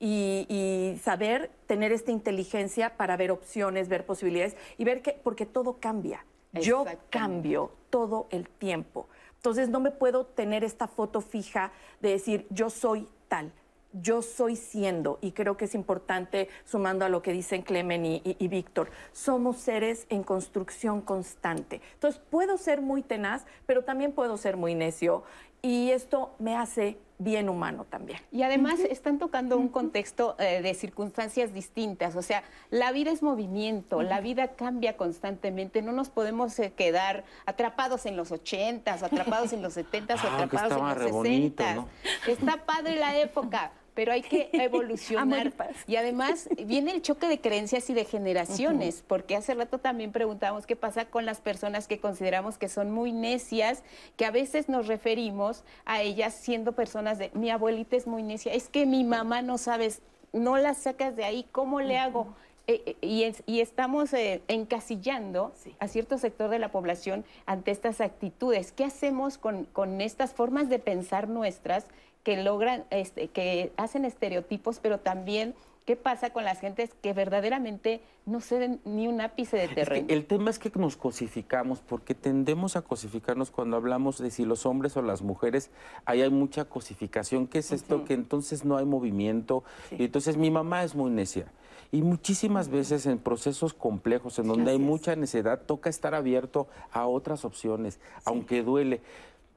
Y, y saber tener esta inteligencia para ver opciones, ver posibilidades y ver que, porque todo cambia. Yo cambio todo el tiempo. Entonces no me puedo tener esta foto fija de decir yo soy tal, yo soy siendo. Y creo que es importante, sumando a lo que dicen Clemen y, y- y Víctor, somos seres en construcción constante. Entonces puedo ser muy tenaz, pero también puedo ser muy necio. Y esto me hace bien humano también. Y además están tocando un contexto eh, de circunstancias distintas. O sea, la vida es movimiento, la vida cambia constantemente. No nos podemos eh, quedar atrapados en los ochentas, atrapados en los setentas o Ah, aunque atrapados en los bonito, sesentas. ¿no? Está padre la época. Pero hay que (laughs) evolucionar. y además viene el choque de creencias y de generaciones, porque hace rato también preguntamos qué pasa con las personas que consideramos que son muy necias, que a veces nos referimos a ellas siendo personas de, mi abuelita es muy necia, es que mi mamá no sabes, no la sacas de ahí, ¿cómo le hago? Eh, eh, y, estamos eh, encasillando a cierto sector de la población ante estas actitudes. ¿Qué hacemos con, con estas formas de pensar nuestras que logran, este, que hacen estereotipos, pero también qué pasa con las gentes que verdaderamente no ceden ni un ápice de terreno. el tema es que nos cosificamos, porque tendemos a cosificarnos cuando hablamos de si los hombres o las mujeres, ahí hay mucha cosificación. ¿Qué es esto? Que entonces no hay movimiento. Y entonces mi mamá es muy necia. Y muchísimas veces en procesos complejos, en donde hay mucha necesidad, toca estar abierto a otras opciones, aunque duele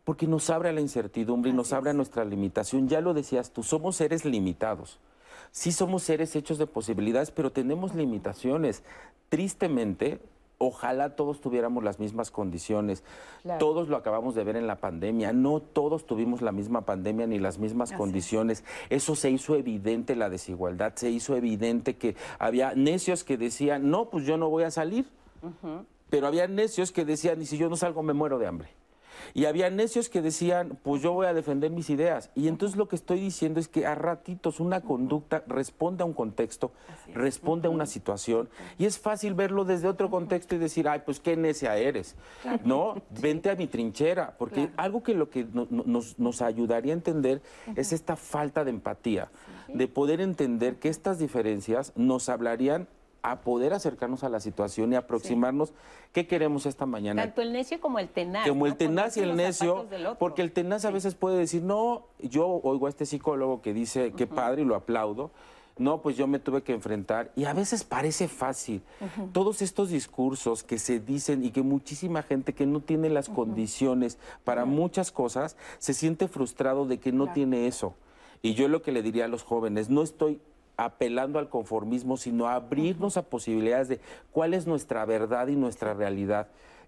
porque nos abre a la incertidumbre y nos abre a nuestra limitación. Ya lo decías tú, somos seres limitados. Sí somos seres hechos de posibilidades, pero tenemos limitaciones. Tristemente, ojalá todos tuviéramos las mismas condiciones. Todos lo acabamos de ver en la pandemia. No todos tuvimos la misma pandemia ni las mismas condiciones. Eso se hizo evidente la desigualdad, se hizo evidente que había necios que decían, no, pues yo no voy a salir. Pero había necios que decían, y si yo no salgo me muero de hambre. Y había necios que decían, pues yo voy a defender mis ideas. Y entonces lo que estoy diciendo es que a ratitos una conducta responde a un contexto, responde a una situación. Y es fácil verlo desde otro contexto y decir, ay, pues qué necia eres. No, (laughs) vente a mi trinchera. Porque algo que lo que nos, nos, ayudaría a entender es esta falta de empatía, de poder entender que estas diferencias nos hablarían a poder acercarnos a la situación y aproximarnos qué queremos esta mañana. Tanto el necio como el tenaz. Como el tenaz y el necio, porque el tenaz a veces puede decir, no, yo oigo a este psicólogo que dice, qué padre, y lo aplaudo, no, pues yo me tuve que enfrentar. Y a veces parece fácil. Todos estos discursos que se dicen y que muchísima gente que no tiene las condiciones para muchas cosas, se siente frustrado de que no tiene eso. Y yo lo que le diría a los jóvenes, no estoy apelando al conformismo, sino a abrirnos a posibilidades de cuál es nuestra verdad y nuestra realidad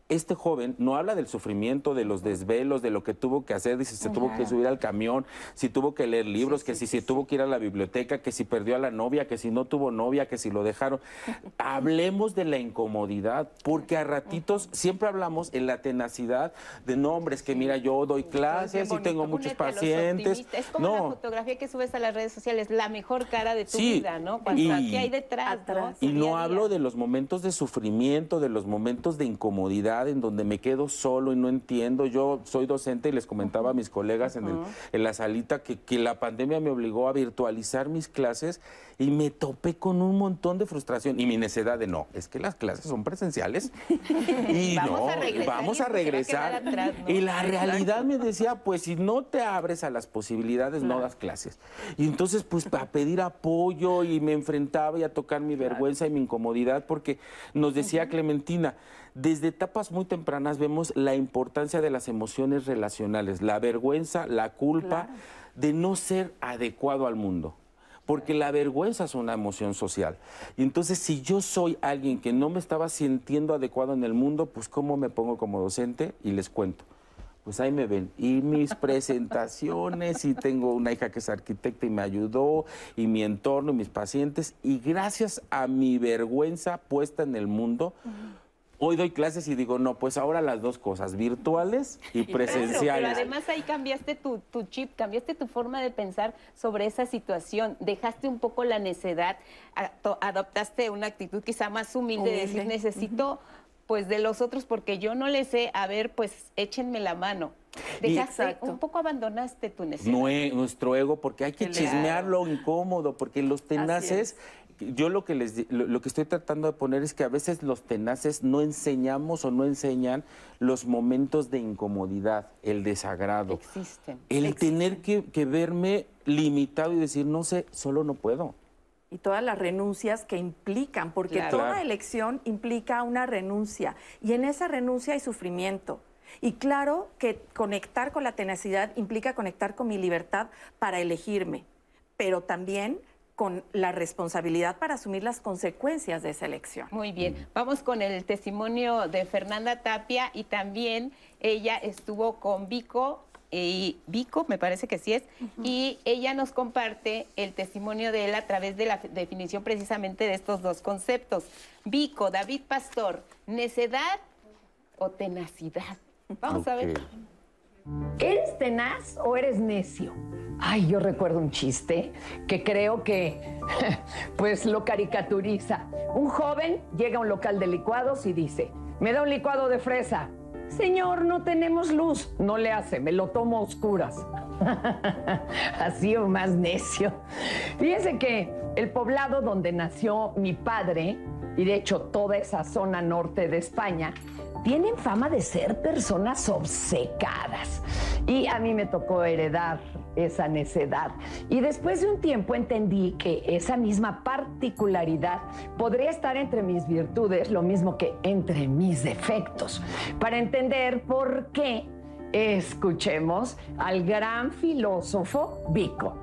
este joven no habla del sufrimiento, de los desvelos, de lo que tuvo que hacer, dice, si se tuvo que subir al camión, si tuvo que leer libros, que si se tuvo que ir a la biblioteca, que si perdió a la novia, que si no tuvo novia, que si lo dejaron. (laughs) Hablemos de la incomodidad, porque a ratitos siempre hablamos en la tenacidad de nombres, que mira, yo doy clases y tengo muchos pacientes. Es como la fotografía que subes a las redes sociales, la mejor cara de tu vida, ¿no? Cuando y, aquí hay detrás, Y no hablo de los momentos de sufrimiento, de los momentos de incomodidad en donde me quedo solo y no entiendo. Yo soy docente y les comentaba a mis colegas en, la salita que, que la pandemia me obligó a virtualizar mis clases y me topé con un montón de frustración. Y mi necedad de no, es que las clases son presenciales (laughs) y no, vamos a regresar. Y la realidad me decía, pues si no te abres a las posibilidades, no das clases. Y entonces, pues a pedir apoyo y me enfrentaba y a tocar mi vergüenza y mi incomodidad porque nos decía Clementina, desde etapas muy tempranas vemos la importancia de las emociones relacionales, la vergüenza, la culpa de no ser adecuado al mundo. Porque la vergüenza es una emoción social. Y entonces, si yo soy alguien que no me estaba sintiendo adecuado en el mundo, pues ¿cómo me pongo como docente? Y les cuento pues ahí me ven. Y mis (laughs) presentaciones, y tengo una hija que es arquitecta y me ayudó, y mi entorno, y mis pacientes, y gracias a mi vergüenza puesta en el mundo, Hoy doy clases y digo, no, pues ahora las dos cosas, virtuales y (laughs) presenciales. pero además ahí cambiaste tu, chip, cambiaste tu forma de pensar sobre esa situación, dejaste un poco la necedad, adoptaste una actitud quizá más humilde, de decir, necesito pues de los otros porque yo no les sé, a ver, pues échenme la mano. Dejaste, un poco abandonaste tu necesidad. nuestro ego, porque hay que chismear lo incómodo, porque los tenaces yo lo que les lo, que estoy tratando de poner es que a veces los tenaces no enseñamos o no enseñan los momentos de incomodidad, el desagrado. Existen. El tener que, verme limitado y decir, no sé, solo no puedo. Y todas las renuncias que implican, porque toda elección implica una renuncia. Y en esa renuncia hay sufrimiento. Y claro que conectar con la tenacidad implica conectar con mi libertad para elegirme, pero también con la responsabilidad para asumir las consecuencias de esa elección. Muy bien, vamos con el testimonio de Fernanda Tapia y también ella estuvo con Vico y Vico, me parece que sí es, y ella nos comparte el testimonio de él a través de la definición precisamente de estos dos conceptos. Vico, David Pastor, necedad o tenacidad. Vamos a ver. ¿Eres tenaz o eres necio? Ay, yo recuerdo un chiste que creo que (laughs) pues lo caricaturiza. Un joven llega a un local de licuados y dice, me da un licuado de fresa. Señor, no tenemos luz. No le hace, me lo tomo a oscuras. (laughs) Así o más necio. Fíjense que el poblado donde nació mi padre, y de hecho toda esa zona norte de España, tienen fama de ser personas obcecadas. Y a mí me tocó heredar esa necedad. Y después de un tiempo entendí que esa misma particularidad podría estar entre mis virtudes, lo mismo que entre mis defectos. Para entender por qué, escuchemos al gran filósofo Vico.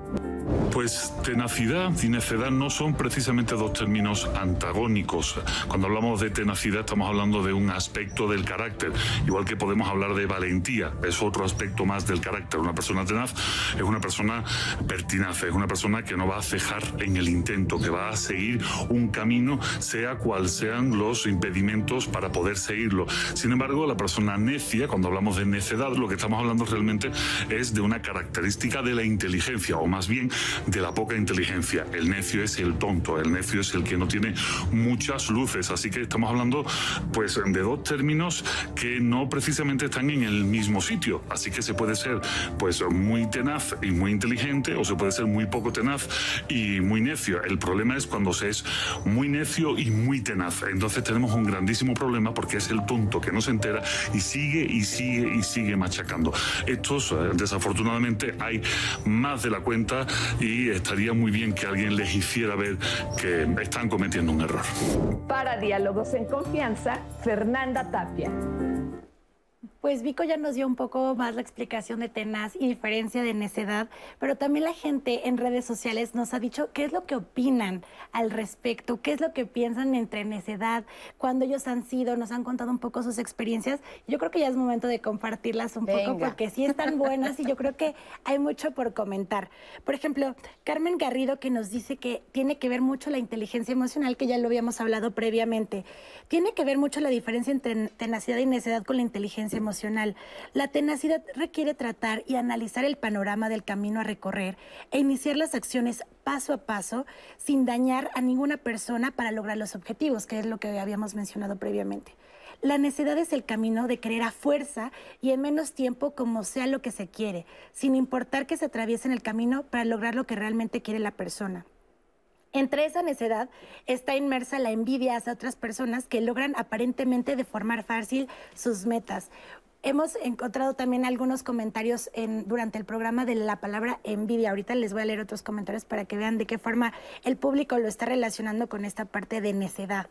Pues tenacidad y necedad no son precisamente dos términos antagónicos. Cuando hablamos de tenacidad estamos hablando de un aspecto del carácter, igual que podemos hablar de valentía, es otro aspecto más del carácter. Una persona tenaz es una persona pertinaz, es una persona que no va a cejar en el intento, que va a seguir un camino, sea cual sean los impedimentos para poder seguirlo. Sin embargo, la persona necia, cuando hablamos de necedad, lo que estamos hablando realmente es de una característica de la inteligencia, o más bien de la poca inteligencia. El necio es el tonto, el necio es el que no tiene muchas luces. Así que estamos hablando pues de dos términos que no precisamente están en el mismo sitio. Así que se puede ser pues muy tenaz y muy inteligente o se puede ser muy poco tenaz y muy necio. El problema es cuando se es muy necio y muy tenaz. Entonces tenemos un grandísimo problema porque es el tonto que no se entera y sigue y sigue y sigue machacando. Estos eh, desafortunadamente hay más de la cuenta y estaría muy bien que alguien les hiciera ver que están cometiendo un error. Para Diálogos en Confianza, Fernanda Tapia. Pues Vico ya nos dio un poco más la explicación de tenaz y diferencia de necedad, pero también la gente en redes sociales nos ha dicho qué es lo que opinan al respecto, qué es lo que piensan entre necedad, cuando ellos han sido, nos han contado un poco sus experiencias. Yo creo que ya es momento de compartirlas un poco porque sí están (laughs) buenas y yo creo que hay mucho por comentar. Por ejemplo, Carmen Garrido que nos dice que tiene que ver mucho la inteligencia emocional, que ya lo habíamos hablado previamente. Tiene que ver mucho la diferencia entre tenacidad y necedad con la inteligencia emocional la tenacidad requiere tratar y analizar el panorama del camino a recorrer e iniciar las acciones paso a paso sin dañar a ninguna persona para lograr los objetivos, que es lo que habíamos mencionado previamente. La necedad es el camino de querer a fuerza y en menos tiempo como sea lo que se quiere, sin importar que se atraviese en el camino para lograr lo que realmente quiere la persona. Entre esa necedad está inmersa la envidia hacia otras personas que logran aparentemente deformar fácil sus metas. Hemos encontrado también algunos comentarios en, durante el programa de la palabra envidia. Ahorita les voy a leer otros comentarios para que vean de qué forma el público lo está relacionando con esta parte de necedad.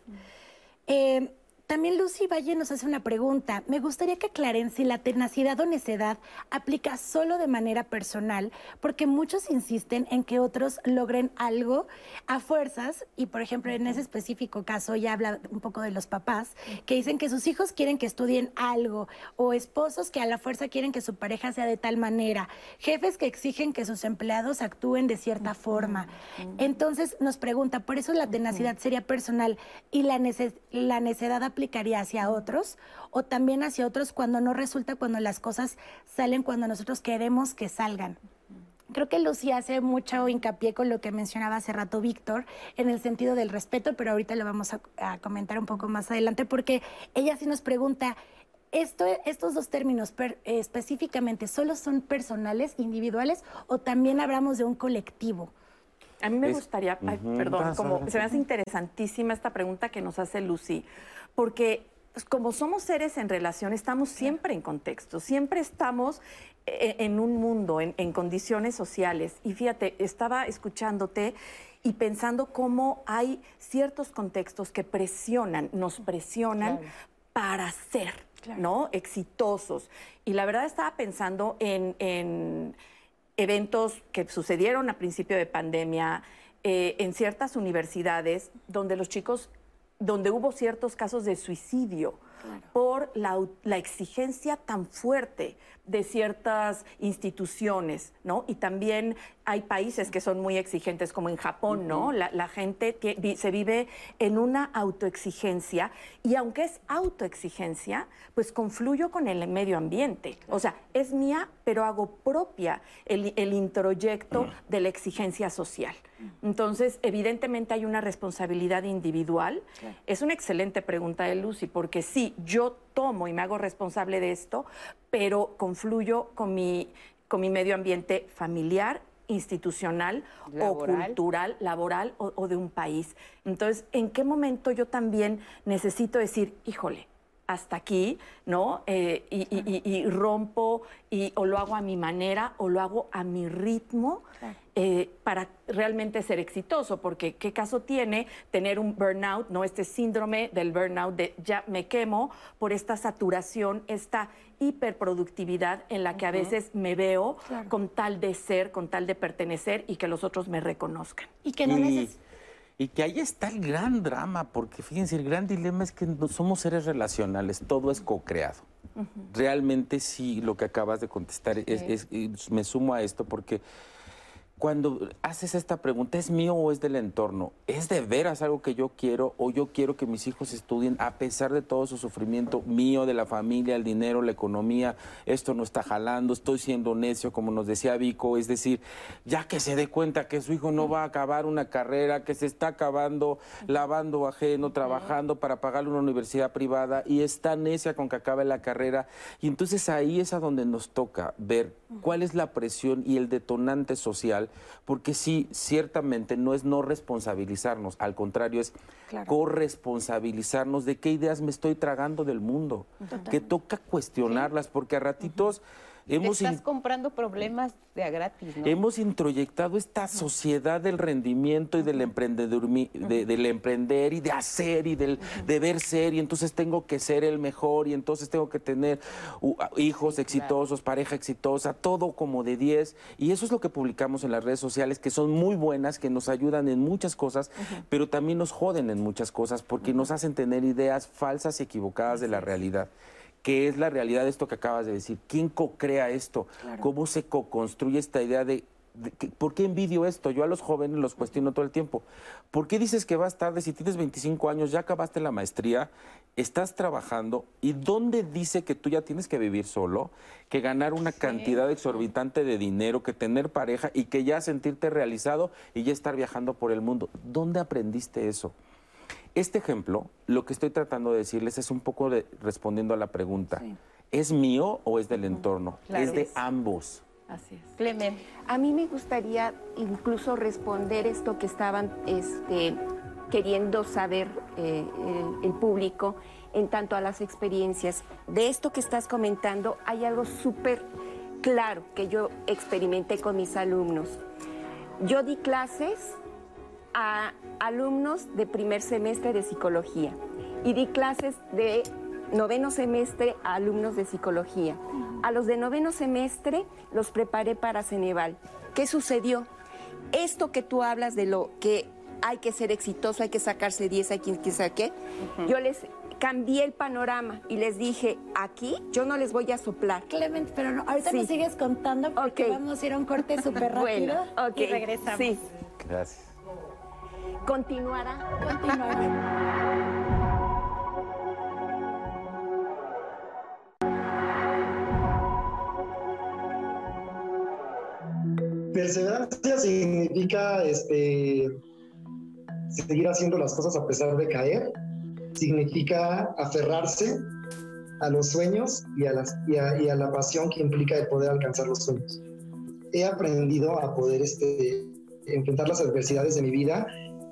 Eh, también Lucy Valle nos hace una pregunta. Me gustaría que aclaren si la tenacidad o necedad aplica solo de manera personal, porque muchos insisten en que otros logren algo a fuerzas, y por ejemplo en ese específico caso ya habla un poco de los papás, que dicen que sus hijos quieren que estudien algo, o esposos que a la fuerza quieren que su pareja sea de tal manera, jefes que exigen que sus empleados actúen de cierta forma. Entonces nos pregunta, por eso la tenacidad sería personal y la, la necedad aplicaría hacia otros o también hacia otros cuando no resulta, cuando las cosas salen cuando nosotros queremos que salgan. Creo que Lucía hace mucho hincapié con lo que mencionaba hace rato Víctor, en el sentido del respeto, pero ahorita lo vamos a, comentar un poco más adelante, porque ella sí nos pregunta, esto, estos dos términos específicamente, ¿solo son personales, individuales, o también hablamos de un colectivo? A mí me gustaría, perdón, como se me hace interesantísima esta pregunta que nos hace Lucy, porque pues, como somos seres en relación, estamos siempre en contexto, siempre estamos eh, en, un mundo, en, condiciones sociales. Y fíjate, estaba escuchándote y pensando cómo hay ciertos contextos que presionan, nos presionan para ser, ¿no? Exitosos. Y la verdad estaba pensando en, eventos que sucedieron a principio de pandemia, eh, en ciertas universidades donde los chicos donde hubo ciertos casos de suicidio por la, la exigencia tan fuerte de ciertas instituciones, ¿no? Y también hay países que son muy exigentes, como en Japón, ¿no? La, gente se vive en una autoexigencia y aunque es autoexigencia, pues confluyo con el medio ambiente. O sea, es mía, pero hago propia el, el introyecto de la exigencia social. Entonces, evidentemente hay una responsabilidad individual. Es una excelente pregunta de Lucy, porque sí, yo tomo y me hago responsable de esto, pero confluyo con mi, con mi medio ambiente familiar institucional o cultural, laboral o, de un país. Entonces, ¿en qué momento yo también necesito decir, híjole, hasta aquí, ¿no? Eh, y, rompo y, o lo hago a mi manera o lo hago a mi ritmo eh, para realmente ser exitoso, porque qué caso tiene tener un burnout, ¿no? Este síndrome del burnout de ya me quemo por esta saturación, esta hiperproductividad en la que a veces me veo con tal de ser, con tal de pertenecer y que los otros me reconozcan. Y que no necesitas y que ahí está el gran drama, porque fíjense, el gran dilema es que somos seres relacionales, todo es co-creado. Realmente sí, lo que acabas de contestar, es, me sumo a esto porque cuando haces esta pregunta, ¿es mío o es del entorno? ¿Es de veras algo que yo quiero o yo quiero que mis hijos estudien a pesar de todo su sufrimiento mío, de la familia, el dinero, la economía? Esto no está jalando, estoy siendo necio, como nos decía Vico, es decir, ya que se dé cuenta que su hijo no va a acabar una carrera, que se está acabando lavando ajeno, trabajando para pagarle una universidad privada y está necia con que acabe la carrera. Y entonces ahí es a donde nos toca ver cuál es la presión y el detonante social porque sí, ciertamente no es no responsabilizarnos, al contrario, es corresponsabilizarnos de qué ideas me estoy tragando del mundo, que toca cuestionarlas, porque a ratitos... Hemos Estás comprando problemas de a gratis, ¿no? Hemos introyectado esta sociedad del rendimiento y del emprendedor, del emprender y de hacer y del deber ser y entonces tengo que ser el mejor y entonces tengo que tener hijos exitosos, pareja exitosa, todo como de 10 y eso es lo que publicamos en las redes sociales que son muy buenas, que nos ayudan en muchas cosas, pero también nos joden en muchas cosas porque nos hacen tener ideas falsas y equivocadas de la realidad qué es la realidad de esto que acabas de decir, quién co-crea esto, cómo se co-construye esta idea de, ¿Por qué envidio esto? Yo a los jóvenes los cuestiono todo el tiempo. ¿Por qué dices que vas tarde si tienes 25 años, ya acabaste la maestría, estás trabajando y dónde dice que tú ya tienes que vivir solo, que ganar una cantidad exorbitante de dinero, que tener pareja y que ya sentirte realizado y ya estar viajando por el mundo? ¿Dónde aprendiste eso? Este ejemplo, lo que estoy tratando de decirles es un poco de, respondiendo a la pregunta. ¿Es mío o es del entorno? es de ambos. Así es. Clemente. A mí me gustaría incluso responder esto que estaban este, queriendo saber eh, el, público en tanto a las experiencias. De esto que estás comentando, hay algo súper claro que yo experimenté con mis alumnos. Yo di clases a alumnos de primer semestre de psicología y di clases de noveno semestre a alumnos de psicología. A los de noveno semestre los preparé para Ceneval. ¿Qué sucedió? Esto que tú hablas de lo que hay que ser exitoso, hay que sacarse 10, hay que saque, yo les cambié el panorama y les dije, aquí yo no les voy a soplar. Clement, pero no, ahorita nos sigues contando porque vamos a ir a un corte (laughs) súper rápido y regresamos. Sí. Gracias continuará. Continuará. Perseverancia significa este, seguir haciendo las cosas a pesar de caer, significa aferrarse a los sueños y a, la pasión que implica el poder alcanzar los sueños. He aprendido a poder este, enfrentar las adversidades de mi vida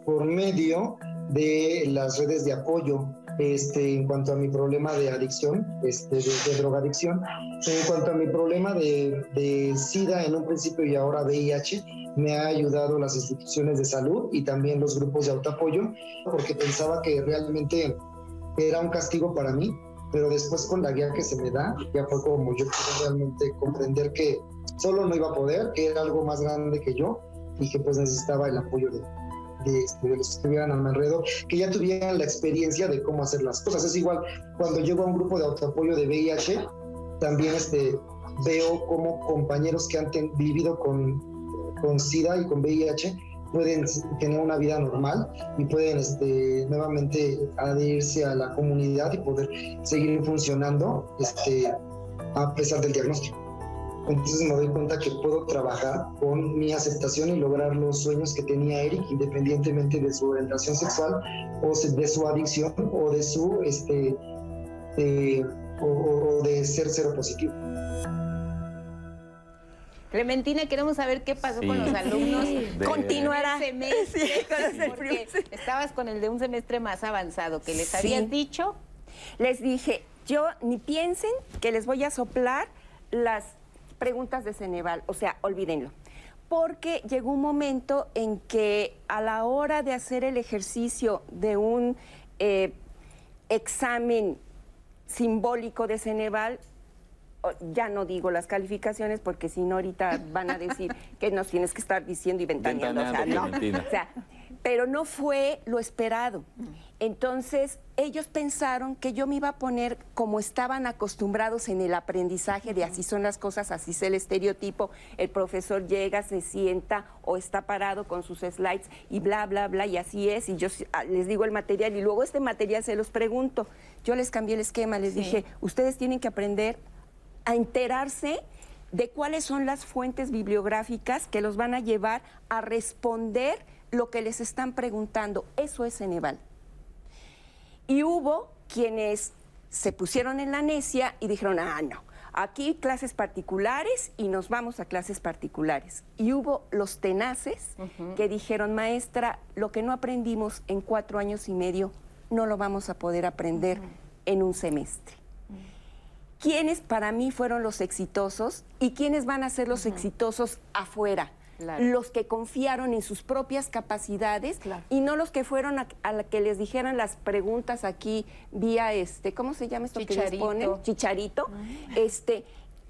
por medio de las redes de apoyo este, en cuanto a mi problema de adicción, este, de, drogadicción. En cuanto a mi problema de, de, SIDA en un principio y ahora VIH, me ha ayudado las instituciones de salud y también los grupos de autoapoyo, porque pensaba que realmente era un castigo para mí, pero después con la guía que se me da, ya fue como yo pude realmente comprender que solo no iba a poder, que era algo más grande que yo y que pues necesitaba el apoyo de, este, de, los que estuvieran a mi alrededor, que ya tuvieran la experiencia de cómo hacer las cosas. Es igual, cuando llego a un grupo de autoapoyo de VIH, también este, veo como compañeros que han vivido con, con SIDA y con VIH pueden tener una vida normal y pueden este, nuevamente adherirse a la comunidad y poder seguir funcionando este, a pesar del diagnóstico. Entonces me doy cuenta que puedo trabajar con mi aceptación y lograr los sueños que tenía Eric, independientemente de su orientación sexual o de su adicción o de su este o, de ser cero positivo. Clementina, queremos saber qué pasó con los alumnos. Continuará. Semestre, porque estabas con el de un semestre más avanzado, que les habías dicho. Les dije, yo ni piensen que les voy a soplar las preguntas de Ceneval, o sea, olvídenlo. Porque llegó un momento en que a la hora de hacer el ejercicio de un eh, examen simbólico de Ceneval, ya no digo las calificaciones porque si no ahorita van a decir (laughs) que nos tienes que estar diciendo y ventaneando. O sea, pero no fue lo esperado. Entonces, ellos pensaron que yo me iba a poner como estaban acostumbrados en el aprendizaje de así son las cosas, así es el estereotipo, el profesor llega, se sienta o está parado con sus slides y bla, bla, bla, y así es, y yo ah, les digo el material y luego este material se los pregunto. Yo les cambié el esquema, les dije, ustedes tienen que aprender a enterarse de cuáles son las fuentes bibliográficas que los van a llevar a responder lo que les están preguntando. Eso es Ceneval. Y hubo quienes se pusieron en la necia y dijeron, ah, no, aquí clases particulares y nos vamos a clases particulares. Y hubo los tenaces que dijeron, maestra, lo que no aprendimos en cuatro años y medio, no lo vamos a poder aprender en un semestre quiénes para mí fueron los exitosos y quiénes van a ser los exitosos afuera. Los que confiaron en sus propias capacidades y no los que fueron a, la que les dijeran las preguntas aquí vía este, ¿cómo se llama esto Chicharito. que les ponen? Chicharito. Este,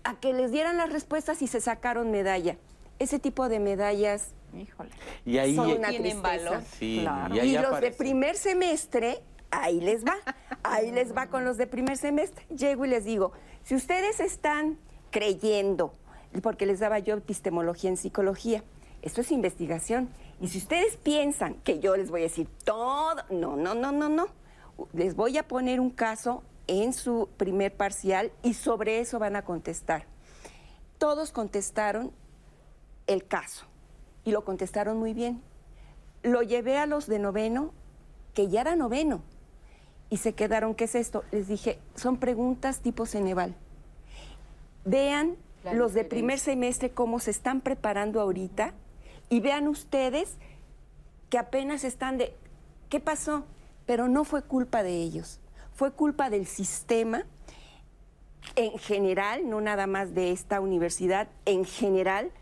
a que les dieran las respuestas y se sacaron medalla. Ese tipo de medallas Híjole. Y ahí son una tristeza. Sí, y, los de primer semestre ahí les va, ahí les va con los de primer semestre. Llego y les digo, si ustedes están creyendo, porque les daba yo epistemología en psicología, esto es investigación. Y si ustedes piensan que yo les voy a decir todo, no, no, no, no, no. Les voy a poner un caso en su primer parcial y sobre eso van a contestar. Todos contestaron el caso y lo contestaron muy bien. Lo llevé a los de noveno, que ya era noveno, y se quedaron, ¿qué es esto? Les dije, son preguntas tipo Ceneval. Vean los de primer semestre cómo se están preparando ahorita y vean ustedes que apenas están de, ¿qué pasó? Pero no fue culpa de ellos, fue culpa del sistema en general, no nada más de esta universidad, en general,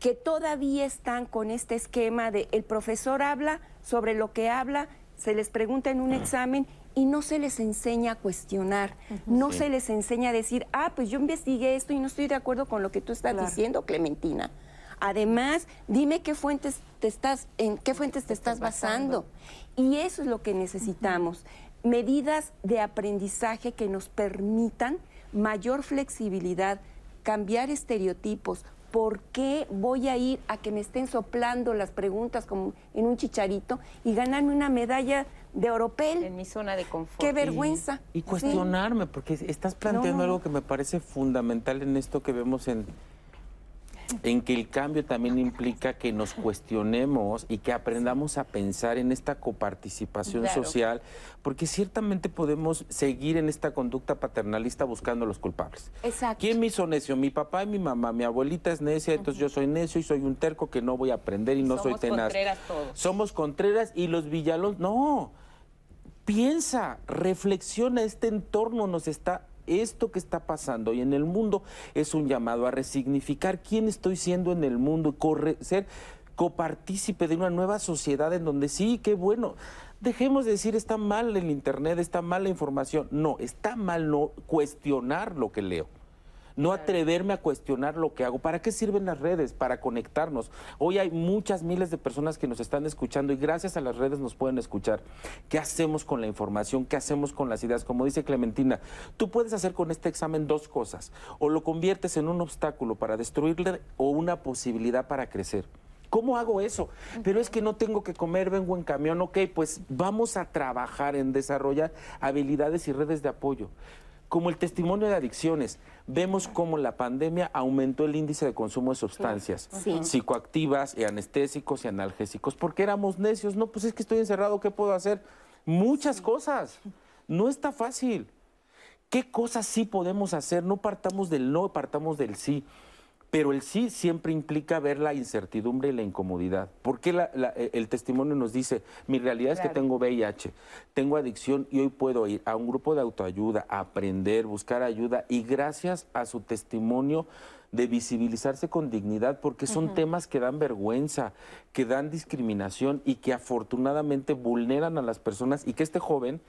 que todavía están con este esquema de el profesor habla sobre lo que habla, se les pregunta en un examen y no se les enseña a cuestionar, no se les enseña a decir, ah, pues yo investigué esto y no estoy de acuerdo con lo que tú estás diciendo, Clementina. Además, dime qué fuentes te estás, en qué fuentes te estás basando. Y eso es lo que necesitamos. Medidas de aprendizaje que nos permitan mayor flexibilidad, cambiar estereotipos, ¿por qué voy a ir a que me estén soplando las preguntas como en un chicharito y ganarme una medalla de oropel? En mi zona de confort. Qué vergüenza. Y, cuestionarme, porque estás planteando algo que me parece fundamental en esto que vemos en en que el cambio también implica que nos cuestionemos y que aprendamos a pensar en esta coparticipación social, porque ciertamente podemos seguir en esta conducta paternalista buscando a los culpables. Exacto. ¿Quién me hizo necio? Mi papá y mi mamá. Mi abuelita es necia, entonces yo soy necio y soy un terco que no voy a aprender y no soy tenaz. Somos contreras todos. Somos contreras y los villalons, no. Piensa, reflexiona, este entorno nos está esto que está pasando y en el mundo es un llamado a resignificar quién estoy siendo en el mundo, ser copartícipe de una nueva sociedad en donde sí, qué bueno. Dejemos de decir está mal el internet, está mal la información. No, está mal no cuestionar lo que leo no atreverme a cuestionar lo que hago. ¿Para qué sirven las redes? Para conectarnos. Hoy hay muchas miles de personas que nos están escuchando y gracias a las redes nos pueden escuchar. ¿Qué hacemos con la información? ¿Qué hacemos con las ideas? Como dice Clementina, tú puedes hacer con este examen dos cosas. O lo conviertes en un obstáculo para destruirle o una posibilidad para crecer. ¿Cómo hago eso? Pero es que no tengo que comer, vengo en camión, ok, pues vamos a trabajar en desarrollar habilidades y redes de apoyo. Como el testimonio de adicciones, vemos cómo la pandemia aumentó el índice de consumo de sustancias psicoactivas, y anestésicos y analgésicos, porque éramos necios. No, pues es que estoy encerrado, ¿qué puedo hacer? Muchas cosas. No está fácil. ¿Qué cosas sí podemos hacer? No partamos del no, partamos del sí. Pero el sí siempre implica ver la incertidumbre y la incomodidad. Porque e, el testimonio nos dice, mi realidad es que tengo VIH, tengo adicción y hoy puedo ir a un grupo de autoayuda, aprender, buscar ayuda y gracias a su testimonio de visibilizarse con dignidad, porque son temas que dan vergüenza, que dan discriminación y que afortunadamente vulneran a las personas y que este joven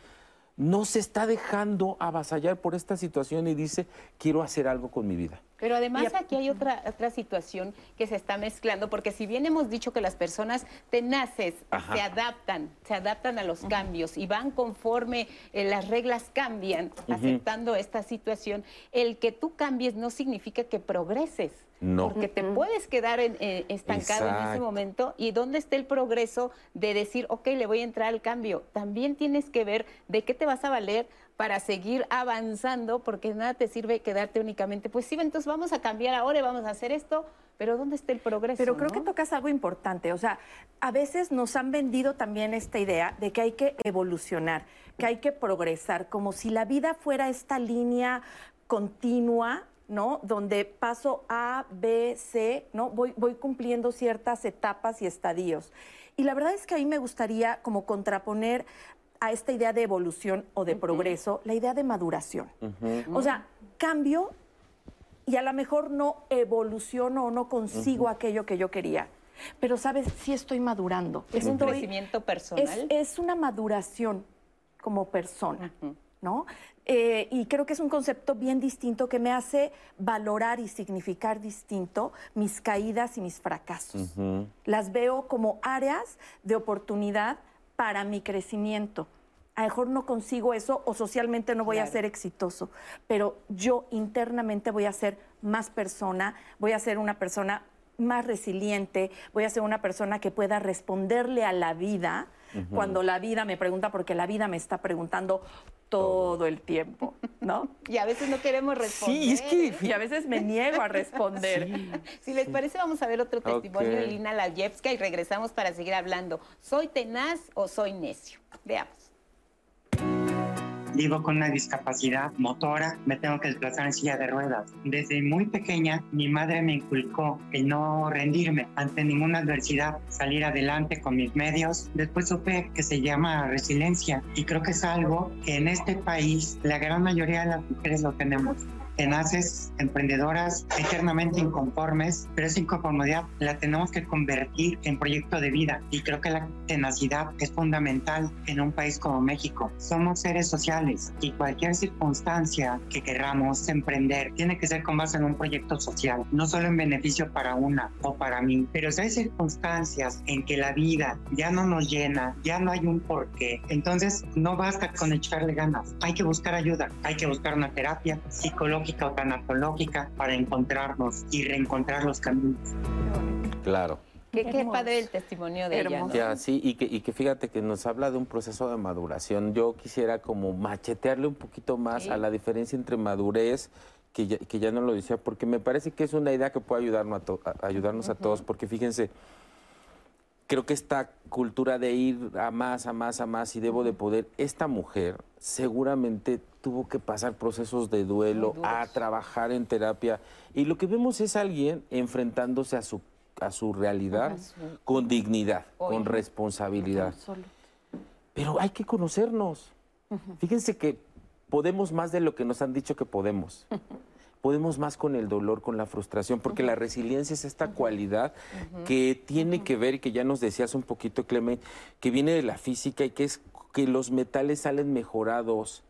no se está dejando avasallar por esta situación y dice, quiero hacer algo con mi vida. Pero además aquí hay otra, otra situación que se está mezclando, porque si bien hemos dicho que las personas tenaces se adaptan, se adaptan a los cambios y van conforme eh, las reglas cambian, aceptando esta situación, el que tú cambies no significa que progreses. No. Porque te puedes quedar eh, estancado en ese momento. ¿Y dónde está el progreso de decir, ok, le voy a entrar al cambio? También tienes que ver de qué te vas a valer para seguir avanzando, porque nada te sirve quedarte únicamente, pues sí, entonces vamos a cambiar ahora y vamos a hacer esto, pero ¿dónde está el progreso? Pero creo que tocas algo importante, o sea, a veces nos han vendido también esta idea de que hay que evolucionar, que hay que progresar, como si la vida fuera esta línea continua ¿no? Donde paso A, B, C, ¿no? Voy, voy cumpliendo ciertas etapas y estadios. Y la verdad es que a mí me gustaría como contraponer a esta idea de evolución o de progreso, la idea de maduración. O sea, cambio y a lo mejor no evoluciono o no consigo aquello que yo quería. Pero, ¿sabes? Sí estoy madurando. ¿Es un crecimiento personal? Es, una maduración como persona, ¿no? Eh, y creo que es un concepto bien distinto que me hace valorar y significar distinto mis caídas y mis fracasos. Las veo como áreas de oportunidad para mi crecimiento. A lo mejor no consigo eso o socialmente no voy a ser exitoso, pero yo internamente voy a ser más persona, voy a ser una persona más resiliente, voy a ser una persona que pueda responderle a la vida cuando la vida me pregunta, porque la vida me está preguntando todo el tiempo, ¿no? (laughs) Y a veces no queremos responder. Sí, es que... Y a veces me niego a responder. (laughs) Si les parece, vamos a ver otro testimonio de Lina Layevska y regresamos para seguir hablando. ¿Soy tenaz o soy necio? Veamos. Vivo con una discapacidad motora, me tengo que desplazar en silla de ruedas. Desde muy pequeña, mi madre me inculcó el no rendirme ante ninguna adversidad, salir adelante con mis medios. Después supe que se llama resiliencia y creo que es algo que en este país la gran mayoría de las mujeres lo tenemos tenaces, emprendedoras, eternamente inconformes, pero esa inconformidad la tenemos que convertir en proyecto de vida. Y creo que la tenacidad es fundamental en un país como México. Somos seres sociales y cualquier circunstancia que queramos emprender tiene que ser con base en un proyecto social, no solo en beneficio para una o para mí, pero si hay circunstancias en que la vida ya no nos llena, ya no hay un porqué, entonces no basta con echarle ganas, hay que buscar ayuda, hay que buscar una terapia psicológica o tanatológica para encontrarnos y reencontrar los caminos. Claro. Qué, qué, padre el testimonio de ella. Ya, sí, y que, y que fíjate que nos habla de un proceso de maduración. Yo quisiera como machetearle un poquito más a la diferencia entre madurez, que ya, que ya no lo decía, porque me parece que es una idea que puede ayudarnos a, ayudarnos a todos, porque fíjense, creo que esta cultura de ir a más, a más, a más y debo de poder, esta mujer seguramente tuvo que pasar procesos de duelo, a trabajar en terapia. Y lo que vemos es alguien enfrentándose a su, a su realidad con dignidad, con responsabilidad. Pero hay que conocernos. Fíjense que podemos más de lo que nos han dicho que podemos. podemos más con el dolor, con la frustración, porque la resiliencia es esta cualidad que tiene que ver, y que ya nos decías un poquito, Clemente, que viene de la física y que es que los metales salen mejorados.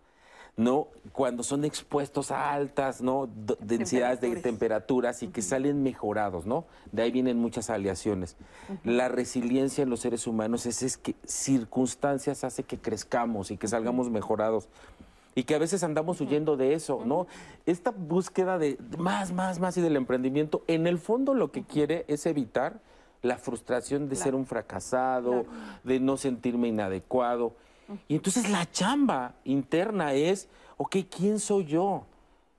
¿No? Cuando son expuestos a altas, ¿no? densidades de temperaturas y que salen mejorados, ¿no? De ahí vienen muchas aleaciones. La resiliencia en los seres humanos es, es que circunstancias hace que crezcamos y que salgamos mejorados y que a veces andamos huyendo de eso, ¿no? Esta búsqueda de más, más, más y del emprendimiento, en el fondo lo que quiere es evitar la frustración de ser un fracasado, de no sentirme inadecuado. Y entonces la chamba interna es, ok, ¿quién soy yo?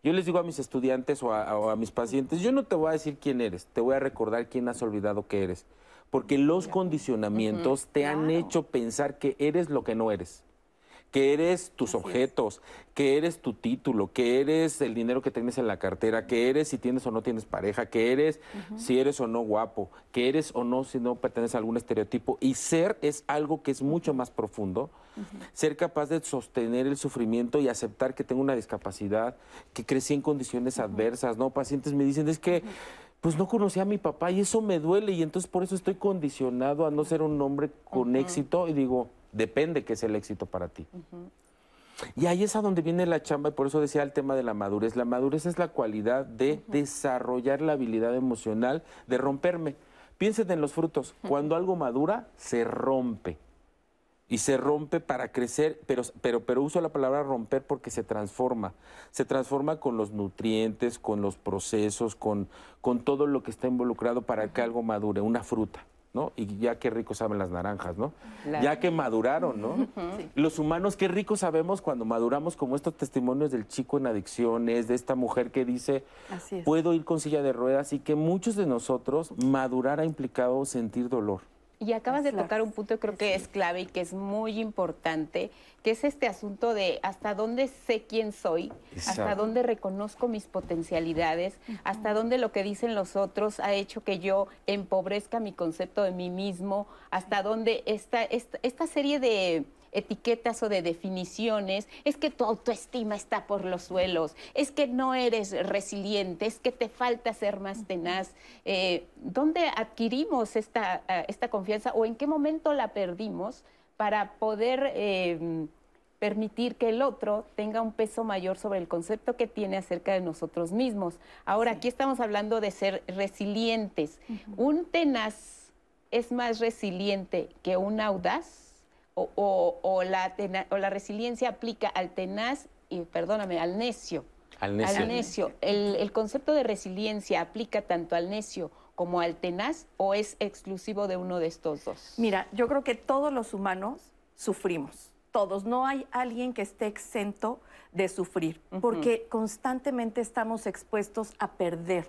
Yo les digo a mis estudiantes o a, mis pacientes, yo no te voy a decir quién eres, te voy a recordar quién has olvidado que eres. Porque los condicionamientos te han hecho pensar que eres lo que no eres que eres tus objetos, que eres tu título, que eres el dinero que tienes en la cartera, que eres si tienes o no tienes pareja, que eres si eres o no guapo, que eres o no si no perteneces a algún estereotipo. Y ser es algo que es mucho más profundo. Ser capaz de sostener el sufrimiento y aceptar que tengo una discapacidad, que crecí en condiciones adversas, ¿no? Pacientes me dicen, es que pues no conocí a mi papá y eso me duele y entonces por eso estoy condicionado a no ser un hombre con éxito y digo, Depende qué es el éxito para ti. Y ahí es a donde viene la chamba y por eso decía el tema de la madurez. La madurez es la cualidad de desarrollar la habilidad emocional de romperme. Piensen en los frutos. Cuando algo madura, se rompe. Y se rompe para crecer, pero, pero, pero uso la palabra romper porque se transforma. Se transforma con los nutrientes, con los procesos, con, con todo lo que está involucrado para que algo madure, una fruta. ¿No? Y ya qué rico saben las naranjas, ¿no? Ya que maduraron, ¿no? Los humanos, qué rico sabemos cuando maduramos, como estos testimonios del chico en adicciones, de esta mujer que dice, puedo ir con silla de ruedas, y que muchos de nosotros madurar ha implicado sentir dolor. Y acabas de tocar un punto que creo que es clave y que es muy importante, que es este asunto de hasta dónde sé quién soy, hasta dónde reconozco mis potencialidades, hasta dónde lo que dicen los otros ha hecho que yo empobrezca mi concepto de mí mismo, hasta dónde esta, esta serie de etiquetas o de definiciones, es que tu autoestima está por los suelos, es que no eres resiliente, es que te falta ser más tenaz. Eh, ¿Dónde adquirimos esta, eh, esta confianza o en qué momento la perdimos para poder... Eh, permitir que el otro tenga un peso mayor sobre el concepto que tiene acerca de nosotros mismos. Ahora, aquí estamos hablando de ser resilientes. ¿Un tenaz es más resiliente que un audaz? O, la, o la resiliencia aplica al tenaz y, perdóname, al necio. Al necio. Al necio. ¿El, concepto de resiliencia aplica tanto al necio como al tenaz o es exclusivo de uno de estos dos? Mira, yo creo que todos los humanos sufrimos, todos. No hay alguien que esté exento de sufrir, porque constantemente estamos expuestos a perder.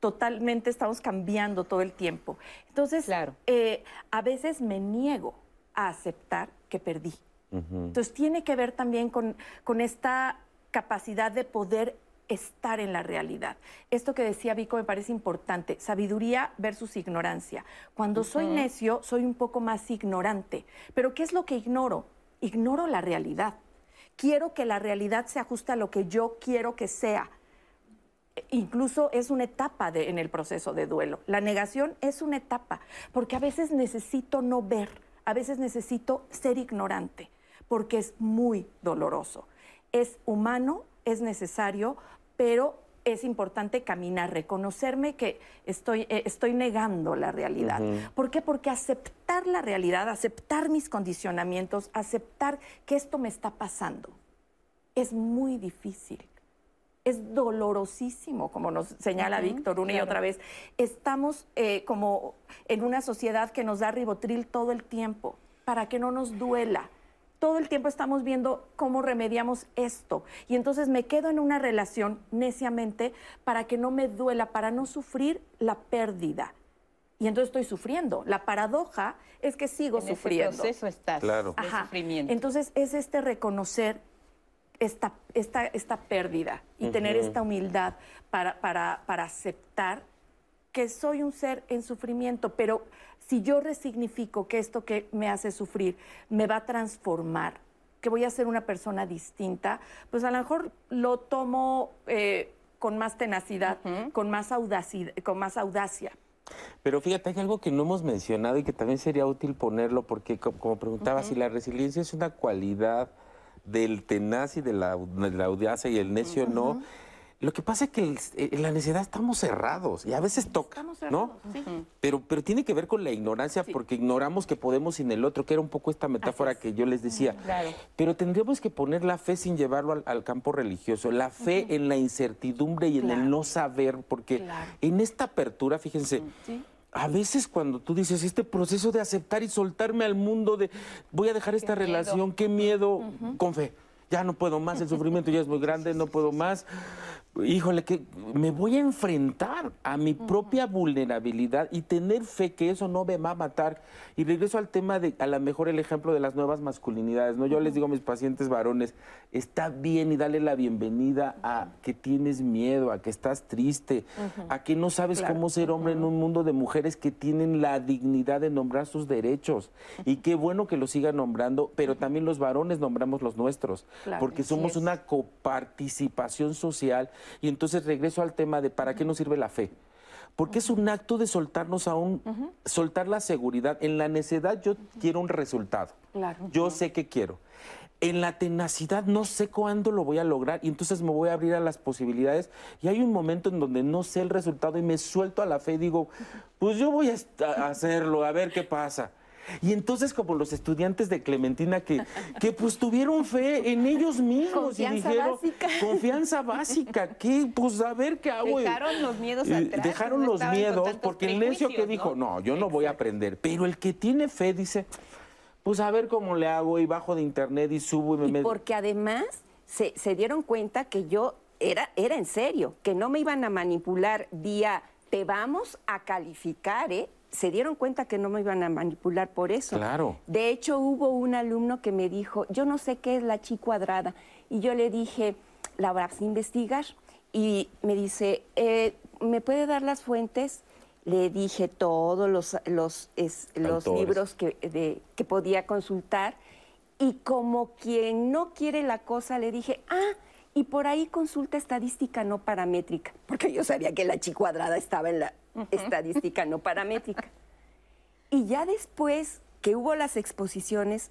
Totalmente estamos cambiando todo el tiempo. Entonces, claro. Eh, a veces me niego a aceptar que perdí. Entonces tiene que ver también con, con esta capacidad de poder estar en la realidad. Esto que decía Vico me parece importante, sabiduría versus ignorancia. Cuando soy necio, soy un poco más ignorante. Pero ¿qué es lo que ignoro? Ignoro la realidad. Quiero que la realidad se ajuste a lo que yo quiero que sea. Incluso es una etapa en el proceso de duelo. La negación es una etapa, porque a veces necesito no ver a veces necesito ser ignorante porque es muy doloroso. Es humano, es necesario, pero es importante caminar, reconocerme que estoy, eh, estoy negando la realidad. ¿Por qué? Porque aceptar la realidad, aceptar mis condicionamientos, aceptar que esto me está pasando, es muy difícil es dolorosísimo, como nos señala Víctor una y otra vez. Estamos eh, como en una sociedad que nos da ribotril todo el tiempo para que no nos duela. Todo el tiempo estamos viendo cómo remediamos esto. Y entonces me quedo en una relación neciamente para que no me duela, para no sufrir la pérdida. Y entonces estoy sufriendo. La paradoja es que sigo sufriendo. Ese proceso estás claro. sufrimiento. Entonces es este reconocer esta, esta, esta pérdida y tener esta humildad para, para, para aceptar que soy un ser en sufrimiento, pero si yo resignifico que esto que me hace sufrir me va a transformar, que voy a ser una persona distinta, pues a lo mejor lo tomo eh, con más tenacidad, con, más audacia, con más audacia. Pero fíjate, hay algo que no hemos mencionado y que también sería útil ponerlo, porque como, preguntaba, si la resiliencia es una cualidad del tenaz y de la, de la audacia y el necio no. Lo que pasa es que en la necesidad estamos cerrados y a veces toca, ¿no? Pero, pero tiene que ver con la ignorancia porque ignoramos que podemos sin el otro, que era un poco esta metáfora que yo les decía. Claro. Pero tendríamos que poner la fe sin llevarlo al, al campo religioso, la fe en la incertidumbre y en el no saber, porque en esta apertura, fíjense, a veces cuando tú dices este proceso de aceptar y soltarme al mundo de voy a dejar esta relación, qué miedo, con fe. Ya no puedo más, el sufrimiento ya es muy grande, no puedo más. Híjole, que me voy a enfrentar a mi propia vulnerabilidad y tener fe que eso no me va a matar. Y regreso al tema de, a lo mejor el ejemplo de las nuevas masculinidades, ¿no? Yo les digo a mis pacientes varones, está bien y dale la bienvenida a que tienes miedo, a que estás triste, a que no sabes Claro. cómo ser hombre en un mundo de mujeres que tienen la dignidad de nombrar sus derechos. Y qué bueno que lo sigan nombrando, pero también los varones nombramos los nuestros, Claro, porque somos una coparticipación social. Y entonces regreso al tema de para qué nos sirve la fe. Porque es un acto de soltarnos a un, soltar la seguridad. En la necedad yo quiero un resultado. Claro. Yo sé que quiero. En la tenacidad no sé cuándo lo voy a lograr y entonces me voy a abrir a las posibilidades y hay un momento en donde no sé el resultado y me suelto a la fe y digo, pues yo voy a hacerlo, a ver qué pasa. Y entonces como los estudiantes de Clementina que, que pues tuvieron fe en ellos mismos Confianza y dijeron, básica. confianza básica, que pues a ver qué hago. Dejaron los miedos atrás, Dejaron no los miedos porque el necio que dijo, ¿no? no, yo no voy a aprender. Pero el que tiene fe dice, pues a ver cómo le hago y bajo de internet y subo y me Y meto. porque además se, se dieron cuenta que yo era, era en serio, que no me iban a manipular vía te vamos a calificar, ¿eh? Se dieron cuenta que no me iban a manipular por eso. Claro. De hecho, hubo un alumno que me dijo, yo no sé qué es la chi cuadrada. Y yo le dije, la vas a investigar. Y me dice, "Eh, ¿me puede dar las fuentes? Le dije todos los, los, es- los Autores. libros que, de- que podía consultar. Y como quien no quiere la cosa, le dije, ah, y por ahí consulta estadística no paramétrica, porque yo sabía que la chi cuadrada estaba en la estadística no paramétrica. Y ya después que hubo las exposiciones,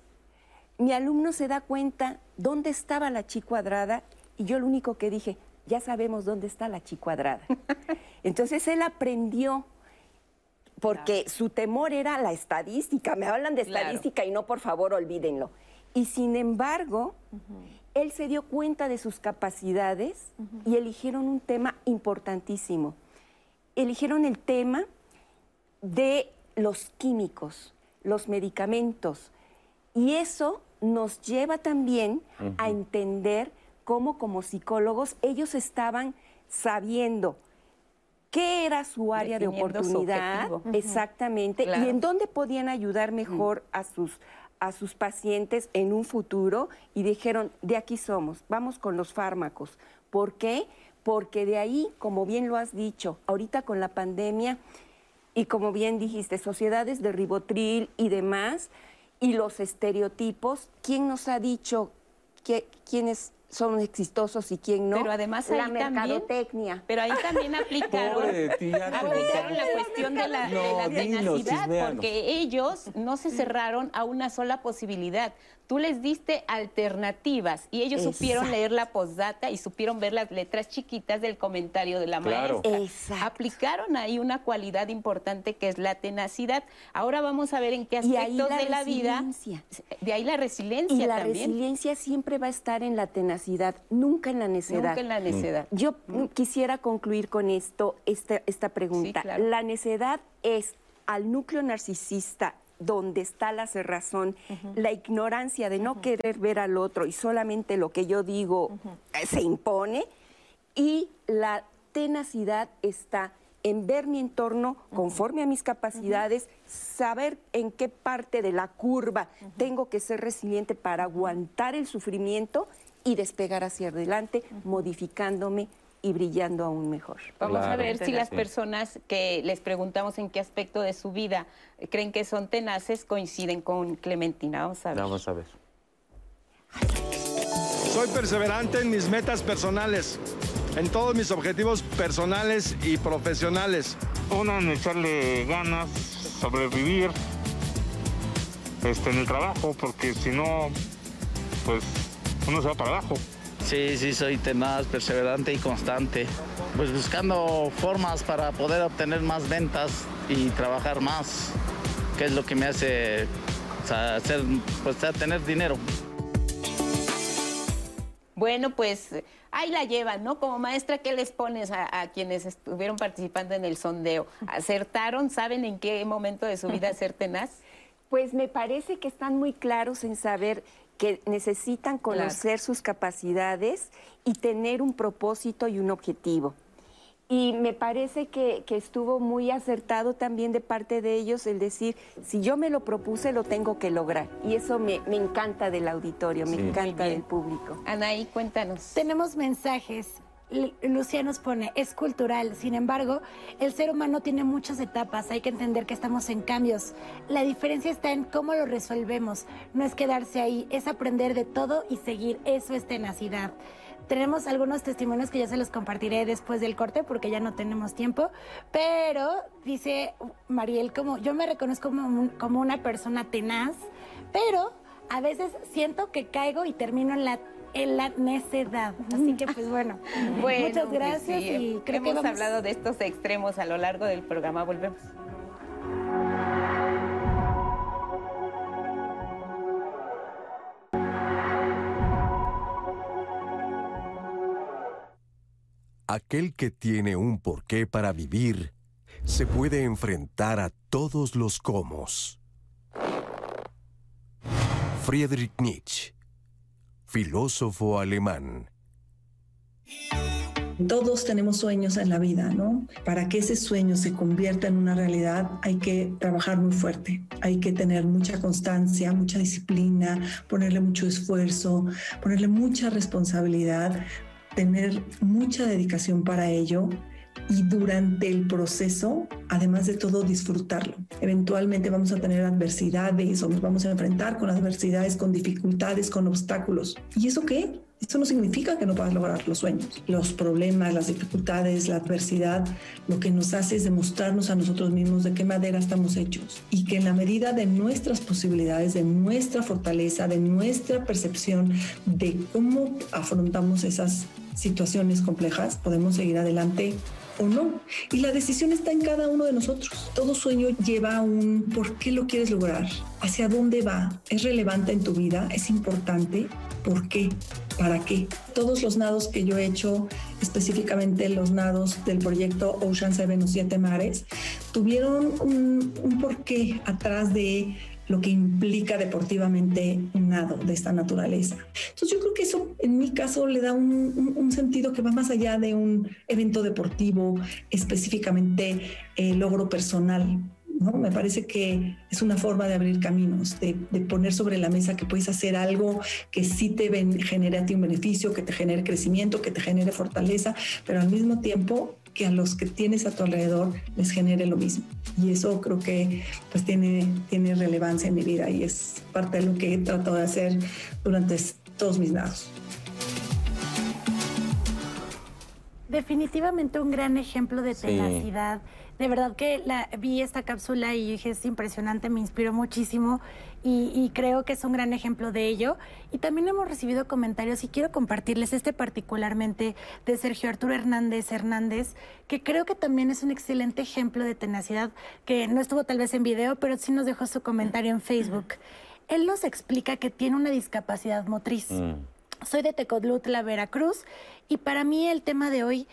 mi alumno se da cuenta dónde estaba la chi cuadrada y yo lo único que dije, ya sabemos dónde está la chi cuadrada. (laughs) Entonces él aprendió porque su temor era la estadística. Me hablan de Claro. estadística y no, por favor, olvídenlo. Y sin embargo, él se dio cuenta de sus capacidades y eligieron un tema importantísimo. Eligieron el tema de los químicos, los medicamentos. Y eso nos lleva también a entender cómo como psicólogos ellos estaban sabiendo qué era su área de oportunidad exactamente Claro. y en dónde podían ayudar mejor a sus a sus pacientes en un futuro y dijeron, de aquí somos, vamos con los fármacos. ¿Por qué? Porque de ahí, como bien lo has dicho, ahorita con la pandemia y como bien dijiste, sociedades de ribotril y demás, y los estereotipos, ¿quién nos ha dicho que, quiénes son exitosos y quién no? Pero además la ahí también- mercadotecnia. Pero ahí también (laughs) aplicaron, Pobre aplicaron la cuestión de la, de la tenacidad, porque ellos no se (laughs) cerraron a una sola posibilidad. Tú les diste alternativas y ellos supieron Exacto. leer la postdata y supieron ver las letras chiquitas del comentario de la Claro. maestra. Aplicaron ahí una cualidad importante que es la tenacidad. Ahora vamos a ver en qué aspectos la de la vida, resiliencia. de ahí la resiliencia Y la también. resiliencia siempre va a estar en la tenacidad, nunca en la necedad. Nunca en la necedad. Yo mm, quisiera concluir con esto, esta, esta pregunta. claro. La necedad es al núcleo narcisista donde está la cerrazón, la ignorancia de no querer ver al otro y solamente lo que yo digo eh, se impone, y la tenacidad está en ver mi entorno conforme a mis capacidades, saber en qué parte de la curva tengo que ser resiliente para aguantar el sufrimiento y despegar hacia adelante, modificándome y brillando aún mejor. Vamos a ver si las personas que les preguntamos en qué aspecto de su vida creen que son tenaces coinciden con Clementina. Vamos a ver. Vamos a ver. Soy perseverante en mis metas personales, en todos mis objetivos personales y profesionales. Uno, en echarle ganas, sobrevivir este, en el trabajo, porque si no, pues uno se va para abajo. Sí, sí, soy tenaz, perseverante y constante. Pues buscando formas para poder obtener más ventas y trabajar más, que es lo que me hace hacer, pues, tener dinero. Bueno, pues ahí la llevan, ¿no? Como maestra, ¿qué les pones a, quienes estuvieron participando en el sondeo? ¿Acertaron? ¿Saben en qué momento de su vida ser tenaz? (laughs) Pues me parece que están muy claros en saber que necesitan conocer sus capacidades y tener un propósito y un objetivo. Y me parece que, estuvo muy acertado también de parte de ellos el decir, si yo me lo propuse, lo tengo que lograr. Y eso me, encanta del auditorio, me encanta del público. Anaí, cuéntanos. Tenemos mensajes. Lucía nos pone, es cultural, sin embargo, el ser humano tiene muchas etapas, hay que entender que estamos en cambios. La diferencia está en cómo lo resolvemos, no es quedarse ahí, es aprender de todo y seguir, eso es tenacidad. Tenemos algunos testimonios que ya se los compartiré después del corte porque ya no tenemos tiempo, pero dice Mariel como yo me reconozco como, como una persona tenaz, pero a veces siento que caigo y termino en la en la necedad. Así que pues bueno, (laughs) muchas pues gracias y creo que hemos hablado de estos extremos a lo largo del programa. Volvemos. Aquel que tiene un porqué para vivir se puede enfrentar a todos los comos. Friedrich Nietzsche, filósofo alemán. Todos tenemos sueños en la vida, ¿no? Para que ese sueño se convierta en una realidad hay que trabajar muy fuerte, hay que tener mucha constancia, mucha disciplina, ponerle mucho esfuerzo, ponerle mucha responsabilidad, tener mucha dedicación para ello y durante el proceso, además de todo, disfrutarlo. Eventualmente vamos a tener adversidades o nos vamos a enfrentar con adversidades, con dificultades, con obstáculos. ¿Y eso qué? Esto no significa que no puedas lograr los sueños. Los problemas, las dificultades, la adversidad, lo que nos hace es demostrarnos a nosotros mismos de qué madera estamos hechos y que en la medida de nuestras posibilidades, de nuestra fortaleza, de nuestra percepción de cómo afrontamos esas situaciones complejas, podemos seguir adelante o no. Y la decisión está en cada uno de nosotros. Todo sueño lleva un por qué lo quieres lograr, hacia dónde va, es relevante en tu vida, es importante, por qué, para qué. Todos los nados que yo he hecho, específicamente los nados del proyecto Ocean Seven o Siete Mares, tuvieron un, un porqué atrás de lo que implica deportivamente un nado de esta naturaleza. Entonces yo creo que eso en mi caso le da un, sentido que va más allá de un evento deportivo, específicamente eh, logro personal. ¿no? Me parece que es una forma de abrir caminos, de, poner sobre la mesa que puedes hacer algo que sí te genere a ti un beneficio, que te genere crecimiento, que te genere fortaleza, pero al mismo tiempo que a los que tienes a tu alrededor les genere lo mismo. Y eso creo que pues tiene, tiene relevancia en mi vida y es parte de lo que he tratado de hacer durante todos mis nados. Definitivamente un gran ejemplo de tenacidad. De verdad que la, vi esta cápsula y dije, es impresionante, me inspiró muchísimo y, creo que es un gran ejemplo de ello. Y también hemos recibido comentarios y quiero compartirles este particularmente de Sergio Arturo Hernández Hernández, que creo que también es un excelente ejemplo de tenacidad, que no estuvo tal vez en video, pero sí nos dejó su comentario en Facebook. Él nos explica que tiene una discapacidad motriz. Mm. Soy de Tecodlutla, Veracruz, y para mí el tema de hoy,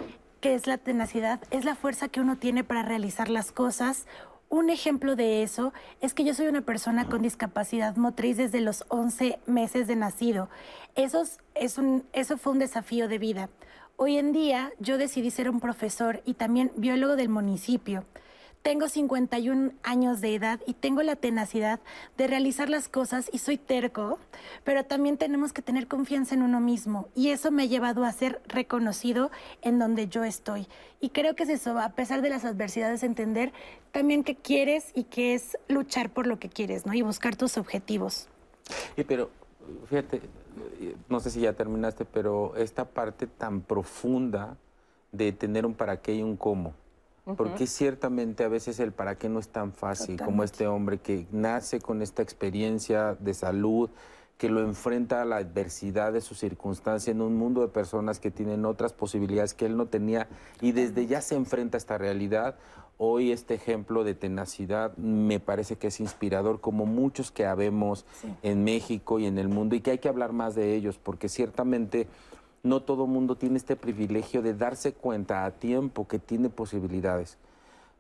que es la tenacidad, es la fuerza que uno tiene para realizar las cosas un ejemplo de eso es que yo soy una persona con discapacidad motriz desde los 11 meses de nacido. Eso, es un, eso fue un desafío de vida. Hoy en día yo decidí ser un profesor y también biólogo del municipio. Tengo 51 años de edad y tengo la tenacidad de realizar las cosas y soy terco, pero también tenemos que tener confianza en uno mismo y eso me ha llevado a ser reconocido en donde yo estoy. Y creo que es eso, a pesar de las adversidades, entender también qué quieres y qué es luchar por lo que quieres, ¿no? Y buscar tus objetivos. Y pero, fíjate, no sé si ya terminaste, pero esta parte tan profunda de tener un para qué y un cómo porque ciertamente a veces el para qué no es tan fácil como este hombre que nace con esta experiencia de salud, que lo enfrenta a la adversidad de su circunstancia en un mundo de personas que tienen otras posibilidades que él no tenía y desde ya se enfrenta a esta realidad. Hoy este ejemplo de tenacidad me parece que es inspirador, como muchos que habemos en México y en el mundo, y que hay que hablar más de ellos, porque ciertamente no todo mundo tiene este privilegio de darse cuenta a tiempo que tiene posibilidades.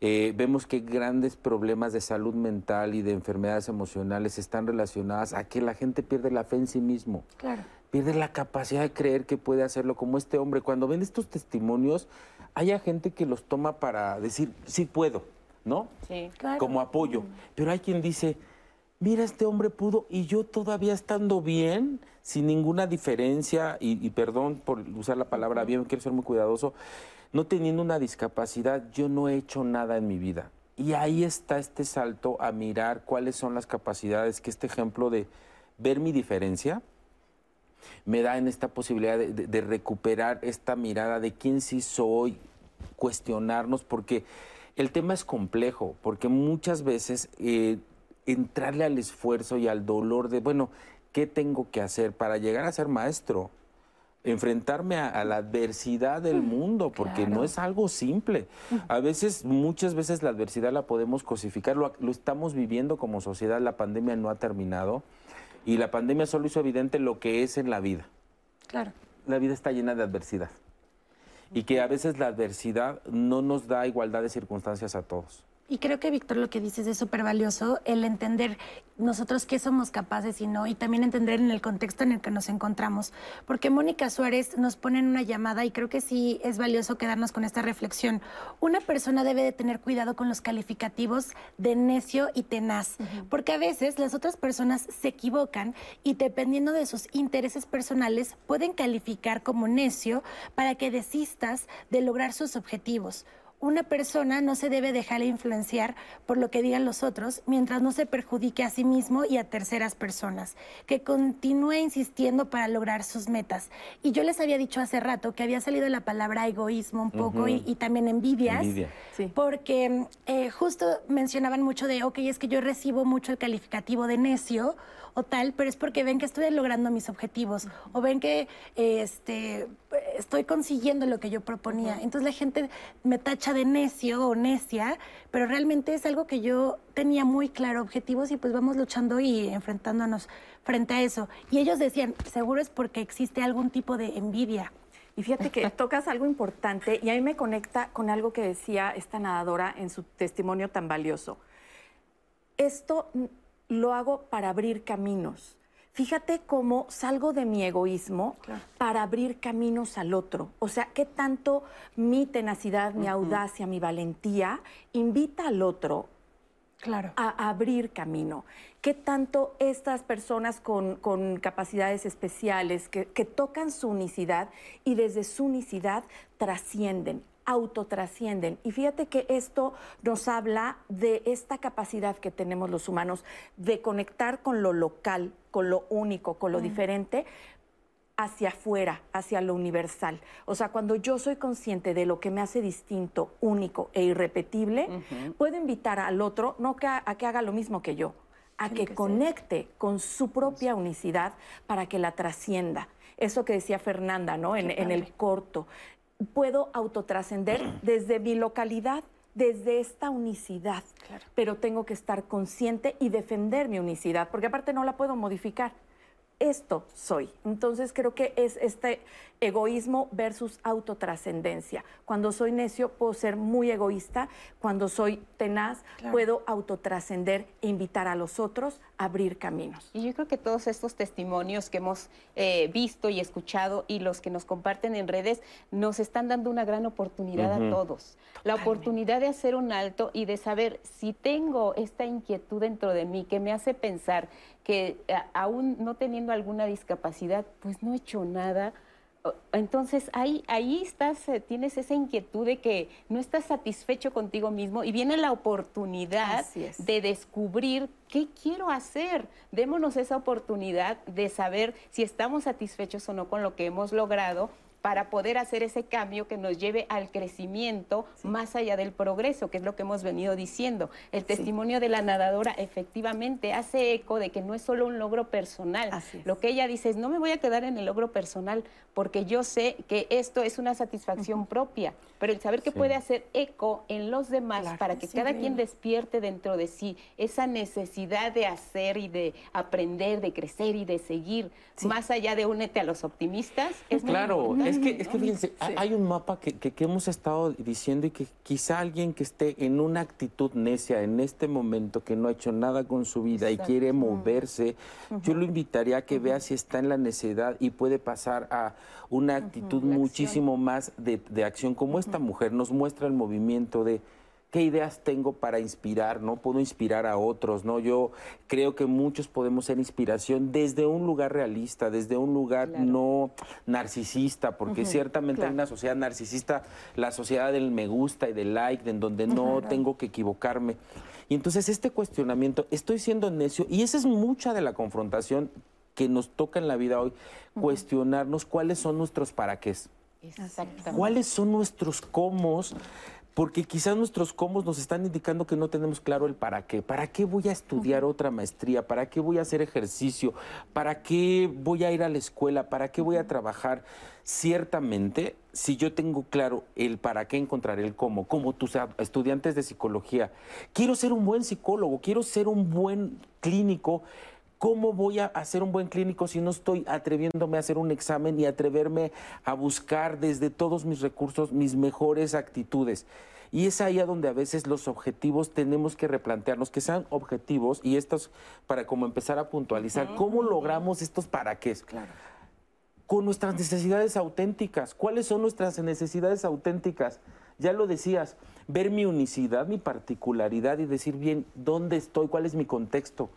Eh, vemos que grandes problemas de salud mental y de enfermedades emocionales están relacionadas a que la gente pierde la fe en sí mismo. Claro. Pierde la capacidad de creer que puede hacerlo como este hombre. Cuando ven estos testimonios, hay gente que los toma para decir, sí puedo, ¿no? Sí, Como apoyo. Pero hay quien dice, mira, este hombre pudo y yo todavía estando bien, sin ninguna diferencia, y, y perdón por usar la palabra bien, quiero ser muy cuidadoso, no teniendo una discapacidad, yo no he hecho nada en mi vida. Y ahí está este salto a mirar cuáles son las capacidades que este ejemplo de ver mi diferencia me da en esta posibilidad de, recuperar esta mirada de quién sí soy, cuestionarnos, porque el tema es complejo, porque muchas veces eh, entrarle al esfuerzo y al dolor de, bueno, ¿qué tengo que hacer para llegar a ser maestro? enfrentarme a, la adversidad del mm, mundo, porque no es algo simple. Mm. A veces, muchas veces la adversidad la podemos cosificar, lo, estamos viviendo como sociedad, la pandemia no ha terminado y la pandemia solo hizo evidente lo que es en la vida. Claro. La vida está llena de adversidad y que a veces la adversidad no nos da igualdad de circunstancias a todos. Y creo que, Víctor, lo que dices es súper valioso, el entender nosotros qué somos capaces y no, y también entender en el contexto en el que nos encontramos. Porque Mónica Suárez nos pone en una llamada y creo que sí es valioso quedarnos con esta reflexión. Una persona debe de tener cuidado con los calificativos de necio y tenaz, porque a veces las otras personas se equivocan y dependiendo de sus intereses personales pueden calificar como necio para que desistas de lograr sus objetivos una persona no se debe dejar influenciar por lo que digan los otros mientras no se perjudique a sí mismo y a terceras personas, que continúe insistiendo para lograr sus metas. Y yo les había dicho hace rato que había salido la palabra egoísmo un poco y, también envidias, porque eh, justo mencionaban mucho de, ok, es que yo recibo mucho el calificativo de necio o tal, pero es porque ven que estoy logrando mis objetivos o ven que este, estoy consiguiendo lo que yo proponía. Entonces la gente me tacha de necio o necia, pero realmente es algo que yo tenía muy claro, objetivos y pues vamos luchando y enfrentándonos frente a eso. Y ellos decían, seguro es porque existe algún tipo de envidia. Y fíjate que (laughs) tocas algo importante y a mí me conecta con algo que decía esta nadadora en su testimonio tan valioso. Esto lo hago para abrir caminos. Fíjate cómo salgo de mi egoísmo para abrir caminos al otro. O sea, qué tanto mi tenacidad, mi audacia, mi valentía invita al otro claro. a abrir camino. ¿Qué tanto estas personas con, capacidades especiales que, que, tocan su unicidad y desde su unicidad trascienden, autotrascienden. Y fíjate que esto nos habla de esta capacidad que tenemos los humanos de conectar con lo local, con lo único, con lo diferente hacia afuera, hacia lo universal. O sea, cuando yo soy consciente de lo que me hace distinto, único e irrepetible, puedo invitar al otro no a, que haga lo mismo que yo, a que, conecte con su propia unicidad para que la trascienda. Eso que decía Fernanda, ¿no? En, en, el corto puedo autotrascender (clears throat) desde mi localidad, desde esta unicidad. Pero tengo que estar consciente y defender mi unicidad, porque aparte no la puedo modificar. Esto soy. Entonces creo que es este egoísmo versus autotrascendencia. Cuando soy necio puedo ser muy egoísta, cuando soy tenaz puedo autotrascender e invitar a los otros a abrir caminos. Y yo creo que todos estos testimonios que hemos eh, visto y escuchado y los que nos comparten en redes nos están dando una gran oportunidad a todos. La oportunidad de hacer un alto y de saber si tengo esta inquietud dentro de mí que me hace pensar que eh, aún no teniendo alguna discapacidad, pues no he hecho nada entonces ahí, ahí estás, eh, tienes esa inquietud de que no estás satisfecho contigo mismo y viene la oportunidad de descubrir qué quiero hacer. Démonos esa oportunidad de saber si estamos satisfechos o no con lo que hemos logrado para poder hacer ese cambio que nos lleve al crecimiento más allá del progreso, que es lo que hemos venido diciendo. El testimonio de la nadadora efectivamente hace eco de que no es solo un logro personal. Lo que ella dice es, no me voy a quedar en el logro personal porque yo sé que esto es una satisfacción propia, pero el saber que puede hacer eco en los demás para que cada quien despierte dentro de sí esa necesidad de hacer y de aprender, de crecer y de seguir, más allá de únete a los optimistas. Es claro, es que, es que fíjense, hay un mapa que, que, hemos estado diciendo y que quizá alguien que esté en una actitud necia en este momento, que no ha hecho nada con su vida y quiere moverse, yo lo invitaría a que vea si está en la necedad y puede pasar a una actitud muchísimo más de, de, acción, como esta mujer nos muestra el movimiento de qué ideas tengo para inspirar, ¿no? Puedo inspirar a otros, ¿no? Yo creo que muchos podemos ser inspiración desde un lugar realista, desde un lugar no narcisista, porque ciertamente en una sociedad narcisista, la sociedad del me gusta y del like, en donde no tengo que equivocarme. Y entonces este cuestionamiento, estoy siendo necio, y esa es mucha de la confrontación que nos toca en la vida hoy, cuestionarnos cuáles son nuestros para qué. ¿Cuáles son nuestros cómo? porque quizás nuestros cómo nos están indicando que no tenemos claro el para qué. ¿Para qué voy a estudiar otra maestría? ¿Para qué voy a hacer ejercicio? ¿Para qué voy a ir a la escuela? ¿Para qué voy a trabajar? Ciertamente, si yo tengo claro el para qué encontrar el cómo, como tus estudiantes de psicología, quiero ser un buen psicólogo, quiero ser un buen clínico, ¿Cómo voy a hacer un buen clínico si no estoy atreviéndome a hacer un examen y atreverme a buscar desde todos mis recursos mis mejores actitudes? Y es ahí a donde a veces los objetivos tenemos que replantearnos, que sean objetivos y estos para como empezar a puntualizar, ¿cómo logramos estos para qué? Claro. Con nuestras necesidades auténticas. ¿Cuáles son nuestras necesidades auténticas? Ya lo decías, ver mi unicidad, mi particularidad y decir bien, ¿dónde estoy? ¿Cuál es mi contexto?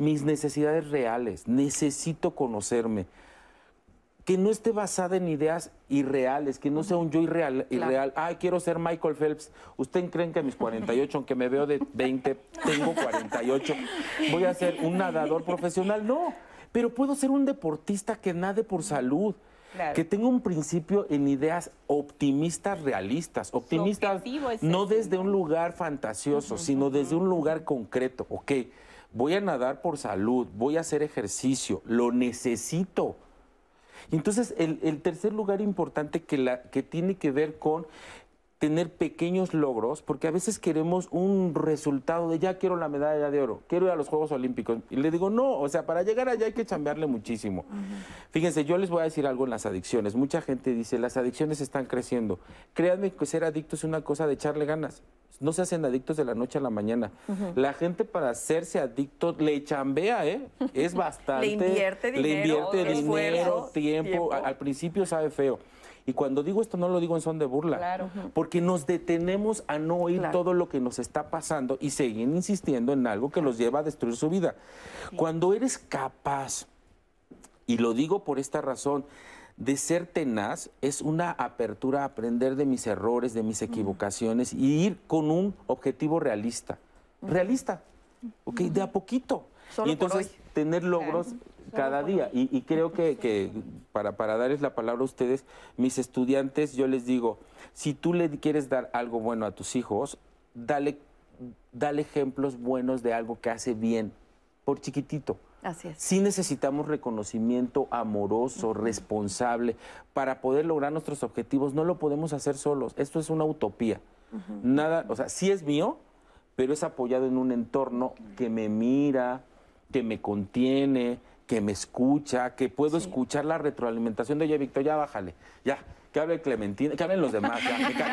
Mis necesidades reales, necesito conocerme. Que no esté basada en ideas irreales, que no sea un yo irreal, irreal. Ay, quiero ser Michael Phelps. ¿Usted creen que a mis 48, aunque me veo de 20, tengo 48, voy a ser un nadador profesional? No, pero puedo ser un deportista que nade por salud. que tenga un principio en ideas optimistas realistas, optimistas no desde un lugar fantasioso, sino desde un lugar concreto, ok, voy a nadar por salud, voy a hacer ejercicio, lo necesito. entonces el, tercer lugar importante que, tiene que ver con tener pequeños logros, porque a veces queremos un resultado de ya quiero la medalla de oro, quiero ir a los Juegos Olímpicos. Y le digo, no, o sea, para llegar allá hay que chambearle muchísimo. Fíjense, yo les voy a decir algo en las adicciones. Mucha gente dice, las adicciones están creciendo. Créanme que ser adicto es una cosa de echarle ganas no se hacen adictos de la noche a la mañana. La gente para hacerse adicto le chambea, ¿eh? Es (laughs) bastante. le invierte dinero, le invierte dinero, tiempo. Al principio sabe feo. Y cuando digo esto no lo digo en son de burla, porque nos detenemos a no oír todo lo que nos está pasando y seguir insistiendo en algo que los lleva a destruir su vida. Cuando eres capaz, y lo digo por esta razón, de ser tenaz es una apertura a aprender de mis errores, de mis equivocaciones y ir con un objetivo realista. Realista, ¿ok? De a poquito. y entonces tener logros cada día. Y, creo que, para, para darles la palabra a ustedes, mis estudiantes, yo les digo, si tú le quieres dar algo bueno a tus hijos, dale, dale ejemplos buenos de algo que hace bien, por chiquitito. Así es. Sí necesitamos reconocimiento amoroso, responsable, para poder lograr nuestros objetivos. No lo podemos hacer solos. Esto es una utopía. Nada, o sea, sí es mío, pero es apoyado en un entorno que me mira, que me contiene, que me escucha, que puedo escuchar la retroalimentación de, oye, Víctor, ya bájale, ya, que hable Clementina, que hablen los demás.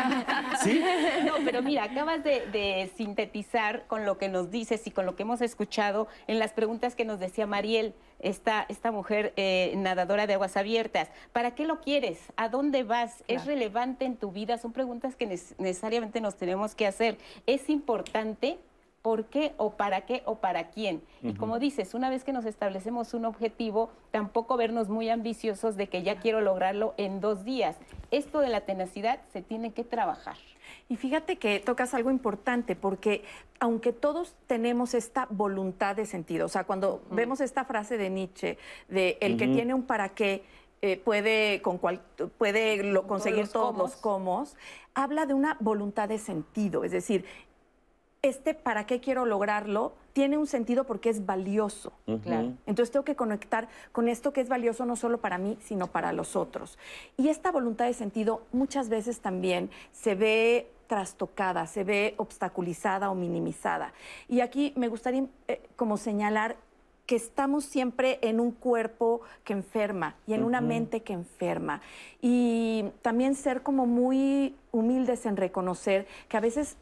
(laughs) ¿Sí? No, pero mira, acabas de, sintetizar con lo que nos dices y con lo que hemos escuchado en las preguntas que nos decía Mariel, esta, esta mujer eh, nadadora de aguas abiertas. ¿Para qué lo quieres? ¿A dónde vas? ¿Es relevante en tu vida? Son preguntas que necesariamente nos tenemos que hacer. ¿Es importante? Por qué o para qué o para quién. Y como dices, una vez que nos establecemos un objetivo, tampoco vernos muy ambiciosos de que ya quiero lograrlo en dos días. Esto de la tenacidad se tiene que trabajar. Y fíjate que tocas algo importante, porque aunque todos tenemos esta voluntad de sentido, o sea, cuando vemos esta frase de Nietzsche, de el que tiene un para qué, eh, puede, con cual, puede lo- conseguir los todos los comos, habla de una voluntad de sentido, es decir, este para qué quiero lograrlo tiene un sentido porque es valioso. Claro. Entonces tengo que conectar con esto que es valioso no solo para mí, sino para los otros. Y esta voluntad de sentido muchas veces también se ve trastocada, se ve obstaculizada o minimizada. Y aquí me gustaría eh, como señalar que estamos siempre en un cuerpo que enferma y en una Ujú. mente que enferma. Y también ser como muy humildes en reconocer que a veces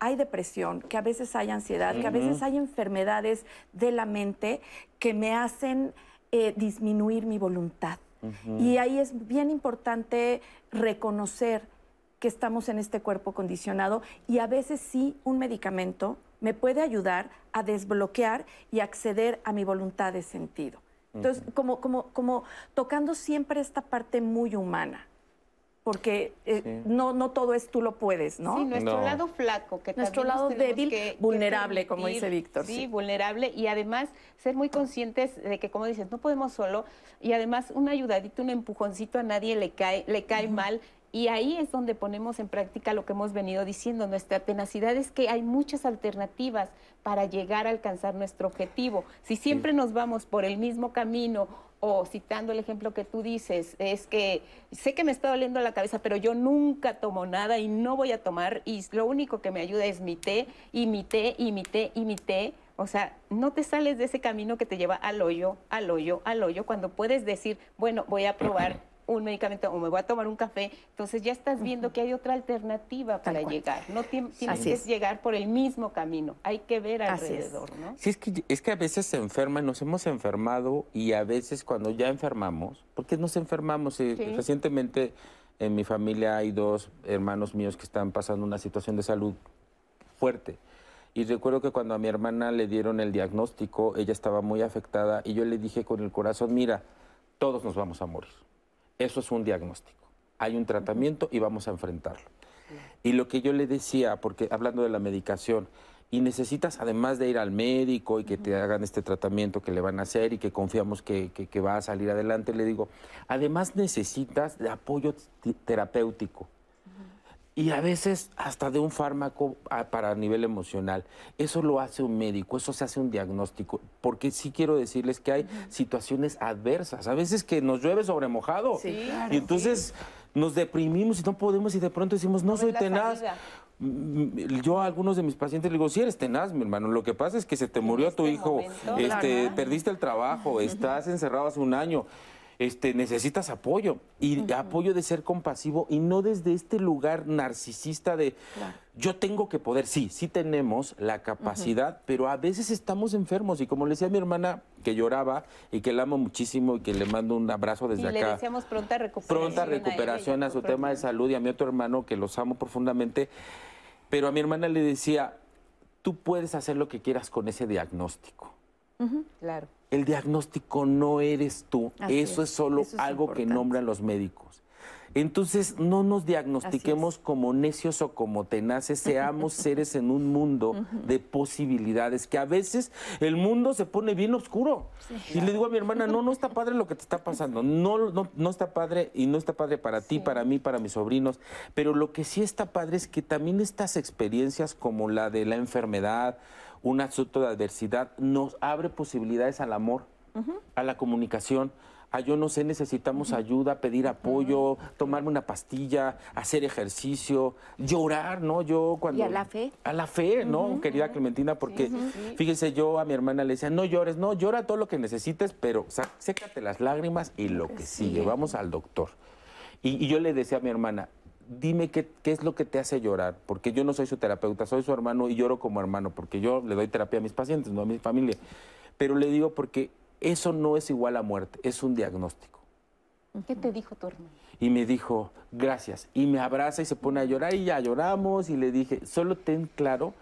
hay depresión, que a veces hay ansiedad, que a veces hay enfermedades de la mente que me hacen eh, disminuir mi voluntad. Y ahí es bien importante reconocer que estamos en este cuerpo condicionado y a veces sí un medicamento me puede ayudar a desbloquear y acceder a mi voluntad de sentido. Entonces, como, como, como tocando siempre esta parte muy humana, porque eh, no, no todo es tú lo puedes, ¿no? Sí, nuestro lado flaco, que Nuestro lado débil, que- que vulnerable, como dice Víctor, Sí, sí. vulnerable y además ser muy conscientes de que, como dices, no podemos solo y además una ayudadita, un empujoncito a nadie le cae, le cae mal. Y ahí es donde ponemos en práctica lo que hemos venido diciendo. Nuestra tenacidad es que hay muchas alternativas para llegar a alcanzar nuestro objetivo. Si siempre nos vamos por el mismo camino o citando el ejemplo que tú dices, es que sé que me está doliendo la cabeza, pero yo nunca tomo nada y no voy a tomar y lo único que me ayuda es mi té y mi té y mi té y mi té. O sea, no te sales de ese camino que te lleva al hoyo, al hoyo, al hoyo, cuando puedes decir, bueno, voy a probar un medicamento o me voy a tomar un café, entonces ya estás viendo que hay otra alternativa para llegar. No tienes Así que es. llegar por el mismo camino, hay que ver Así es. alrededor, ¿no? Sí, es que, es que a veces se enferman, nos hemos enfermado y a veces cuando ya enfermamos, porque nos enfermamos, eh, Sí. recientemente en mi familia hay dos hermanos míos que están pasando una situación de salud fuerte. Y recuerdo que cuando a mi hermana le dieron el diagnóstico, ella estaba muy afectada y yo le dije con el corazón, mira, todos nos vamos a morir. Eso es un diagnóstico. Hay un tratamiento y vamos a enfrentarlo. Y lo que yo le decía, porque hablando de la medicación, y necesitas además de ir al médico y que te hagan este tratamiento que le van a hacer y que confiamos que, que- que va a salir adelante, le digo, además necesitas de apoyo terapéutico. Y a veces hasta de un fármaco a- para nivel emocional. Eso lo hace un médico, eso se hace un diagnóstico. Porque sí quiero decirles que hay situaciones adversas. A veces que nos llueve sobre mojado. Sí, claro, y entonces nos deprimimos y no podemos y de pronto decimos, no No soy tenaz. salida. Mm, Yo a algunos de mis pacientes les digo, si eres tenaz, mi hermano, lo que pasa es que se te murió tu hijo, momento, este, perdiste el trabajo, (laughs) estás encerrado hace un año, este, necesitas apoyo y apoyo de ser compasivo y no desde este lugar narcisista de yo tengo que poder, sí, sí tenemos la capacidad, pero a veces estamos enfermos y como le decía mi hermana que lloraba y que la amo muchísimo y que le mando un abrazo desde y le acá deseamos pronta recuperación. pronta a ella y recuperación a, su tema de salud y a mi otro hermano que los amo profundamente. Pero a mi hermana le decía, tú puedes hacer lo que quieras con ese diagnóstico. Claro. El diagnóstico no eres tú, Así eso es, es. solo eso es algo que nombran los médicos. Entonces, no nos diagnostiquemos como necios o como tenaces, seamos (laughs) seres en un mundo de posibilidades, que a veces el mundo se pone bien oscuro. Y le digo a mi hermana, no, no está padre lo que te está pasando, no, no, no está padre y no está padre para ti, para mí, para mis sobrinos, pero lo que sí está padre es que también estas experiencias como la de la enfermedad, un asunto de adversidad, nos abre posibilidades al amor a la comunicación. A yo no sé, necesitamos ayuda, pedir apoyo, tomarme una pastilla, hacer ejercicio, llorar, ¿no? Yo cuando... Y a la fe. A la fe, ¿no? Querida Clementina, porque fíjese, yo a mi hermana le decía, no llores, no, llora todo lo que necesites, pero sécate las lágrimas y lo que sigue, sigue. vamos al doctor. Y, y yo le decía a mi hermana, dime qué, qué es lo que te hace llorar, porque yo no soy su terapeuta, soy su hermano y lloro como hermano, porque yo le doy terapia a mis pacientes, no a mi familia. Pero le digo porque eso no es igual a muerte, es un diagnóstico. ¿Qué te dijo tu hermano? Y me dijo, gracias. Y me abraza y se pone a llorar y ya lloramos. Y le dije, solo ten claro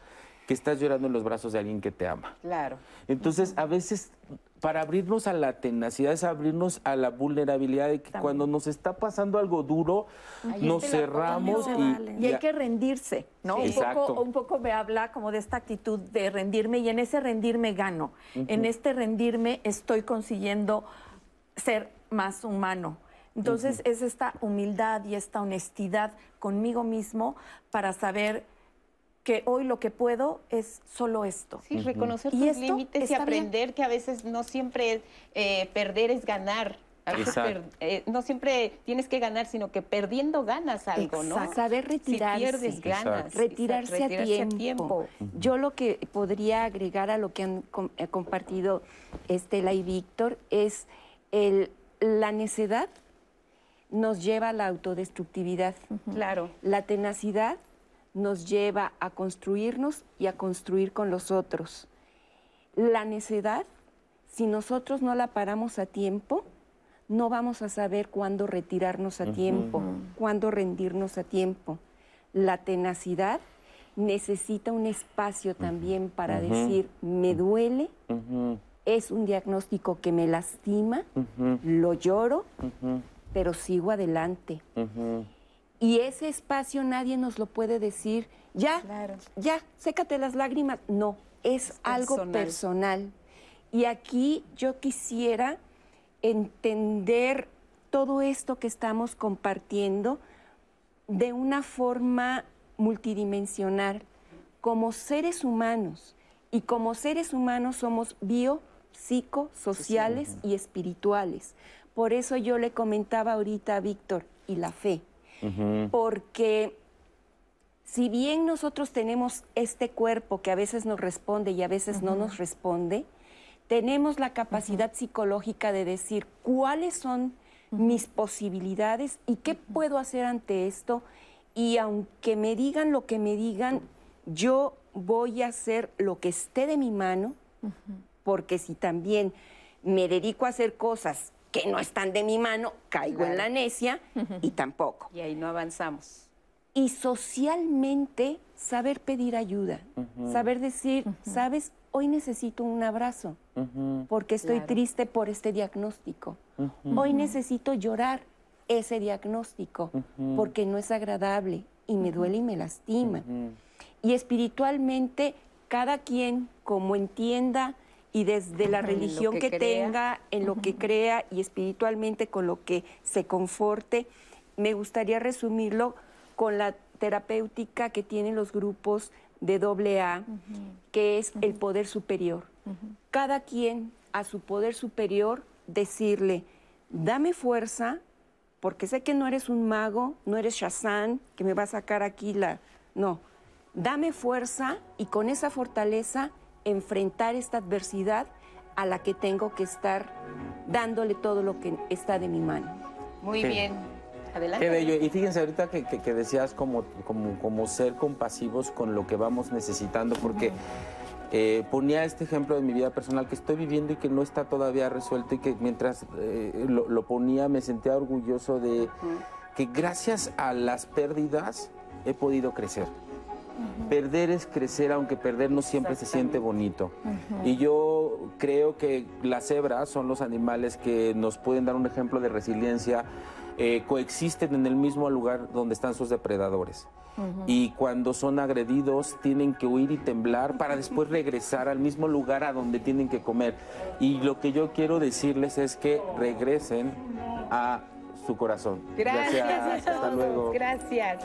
que estás llorando en los brazos de alguien que te ama. Claro. Entonces, a veces, para abrirnos a la tenacidad es abrirnos a la vulnerabilidad de que cuando nos está pasando algo duro, Ahí nos cerramos y, Y hay que rendirse, ¿no? Sí. Un, poco, un poco me habla como de esta actitud de rendirme y en ese rendirme gano. En este rendirme estoy consiguiendo ser más humano. Entonces es esta humildad y esta honestidad conmigo mismo para saber que hoy lo que puedo es solo esto. Sí, reconocer tus límites y aprender que a veces no siempre eh, perder es ganar. Eh, no siempre tienes que ganar, sino que perdiendo ganas algo, ¿no? Saber retirarse. Si pierdes ganas. Retirarse, a tiempo. Yo lo que podría agregar a lo que han eh, compartido Estela y Víctor es el, la necedad nos lleva a la autodestructividad. Claro. La tenacidad nos lleva a construirnos y a construir con los otros. La necedad, si nosotros no la paramos a tiempo, no vamos a saber cuándo retirarnos a tiempo, cuándo rendirnos a tiempo. La tenacidad necesita un espacio también para decir, me duele, es un diagnóstico que me lastima, lo lloro, pero sigo adelante. Y ese espacio nadie nos lo puede decir, ya, ya, sécate las lágrimas. No, es, algo personal. Y aquí yo quisiera entender todo esto que estamos compartiendo de una forma multidimensional, como seres humanos. Y como seres humanos somos bio, psico, sociales y espirituales. Por eso yo le comentaba ahorita a Víctor, y la fe. Porque si bien nosotros tenemos este cuerpo que a veces nos responde y a veces no nos responde, tenemos la capacidad psicológica de decir cuáles son mis posibilidades y qué puedo hacer ante esto. Y aunque me digan lo que me digan, yo voy a hacer lo que esté de mi mano, porque si también me dedico a hacer cosas que no están de mi mano, caigo en la necia y tampoco. Y ahí no avanzamos. Y socialmente saber pedir ayuda, saber decir, ¿sabes? Hoy necesito un abrazo porque estoy triste por este diagnóstico. Hoy necesito llorar ese diagnóstico porque no es agradable y me duele y me lastima. Y espiritualmente, cada quien como entienda y desde la religión que, tenga, en lo que crea y espiritualmente con lo que se conforte, me gustaría resumirlo con la terapéutica que tienen los grupos de doble A, que es el poder superior. Cada quien a su poder superior decirle, dame fuerza, porque sé que no eres un mago, no eres Shazam, que me va a sacar aquí la... No, dame fuerza y con esa fortaleza enfrentar esta adversidad a la que tengo que estar dándole todo lo que está de mi mano. Muy bien. Adelante. Qué bello. Y fíjense ahorita que, que, decías como, como, como, ser compasivos con lo que vamos necesitando, porque eh, ponía este ejemplo de mi vida personal que estoy viviendo y que no está todavía resuelto y que mientras eh, lo, ponía me sentía orgulloso de que gracias a las pérdidas he podido crecer. Perder es crecer, aunque perder no siempre se siente bonito. Y yo creo que las cebras son los animales que nos pueden dar un ejemplo de resiliencia. Eh, coexisten en el mismo lugar donde están sus depredadores. Y cuando son agredidos tienen que huir y temblar para después regresar al mismo lugar a donde tienen que comer. Y lo que yo quiero decirles es que regresen a su corazón. Gracias, Gracias a todos. Hasta luego. Gracias.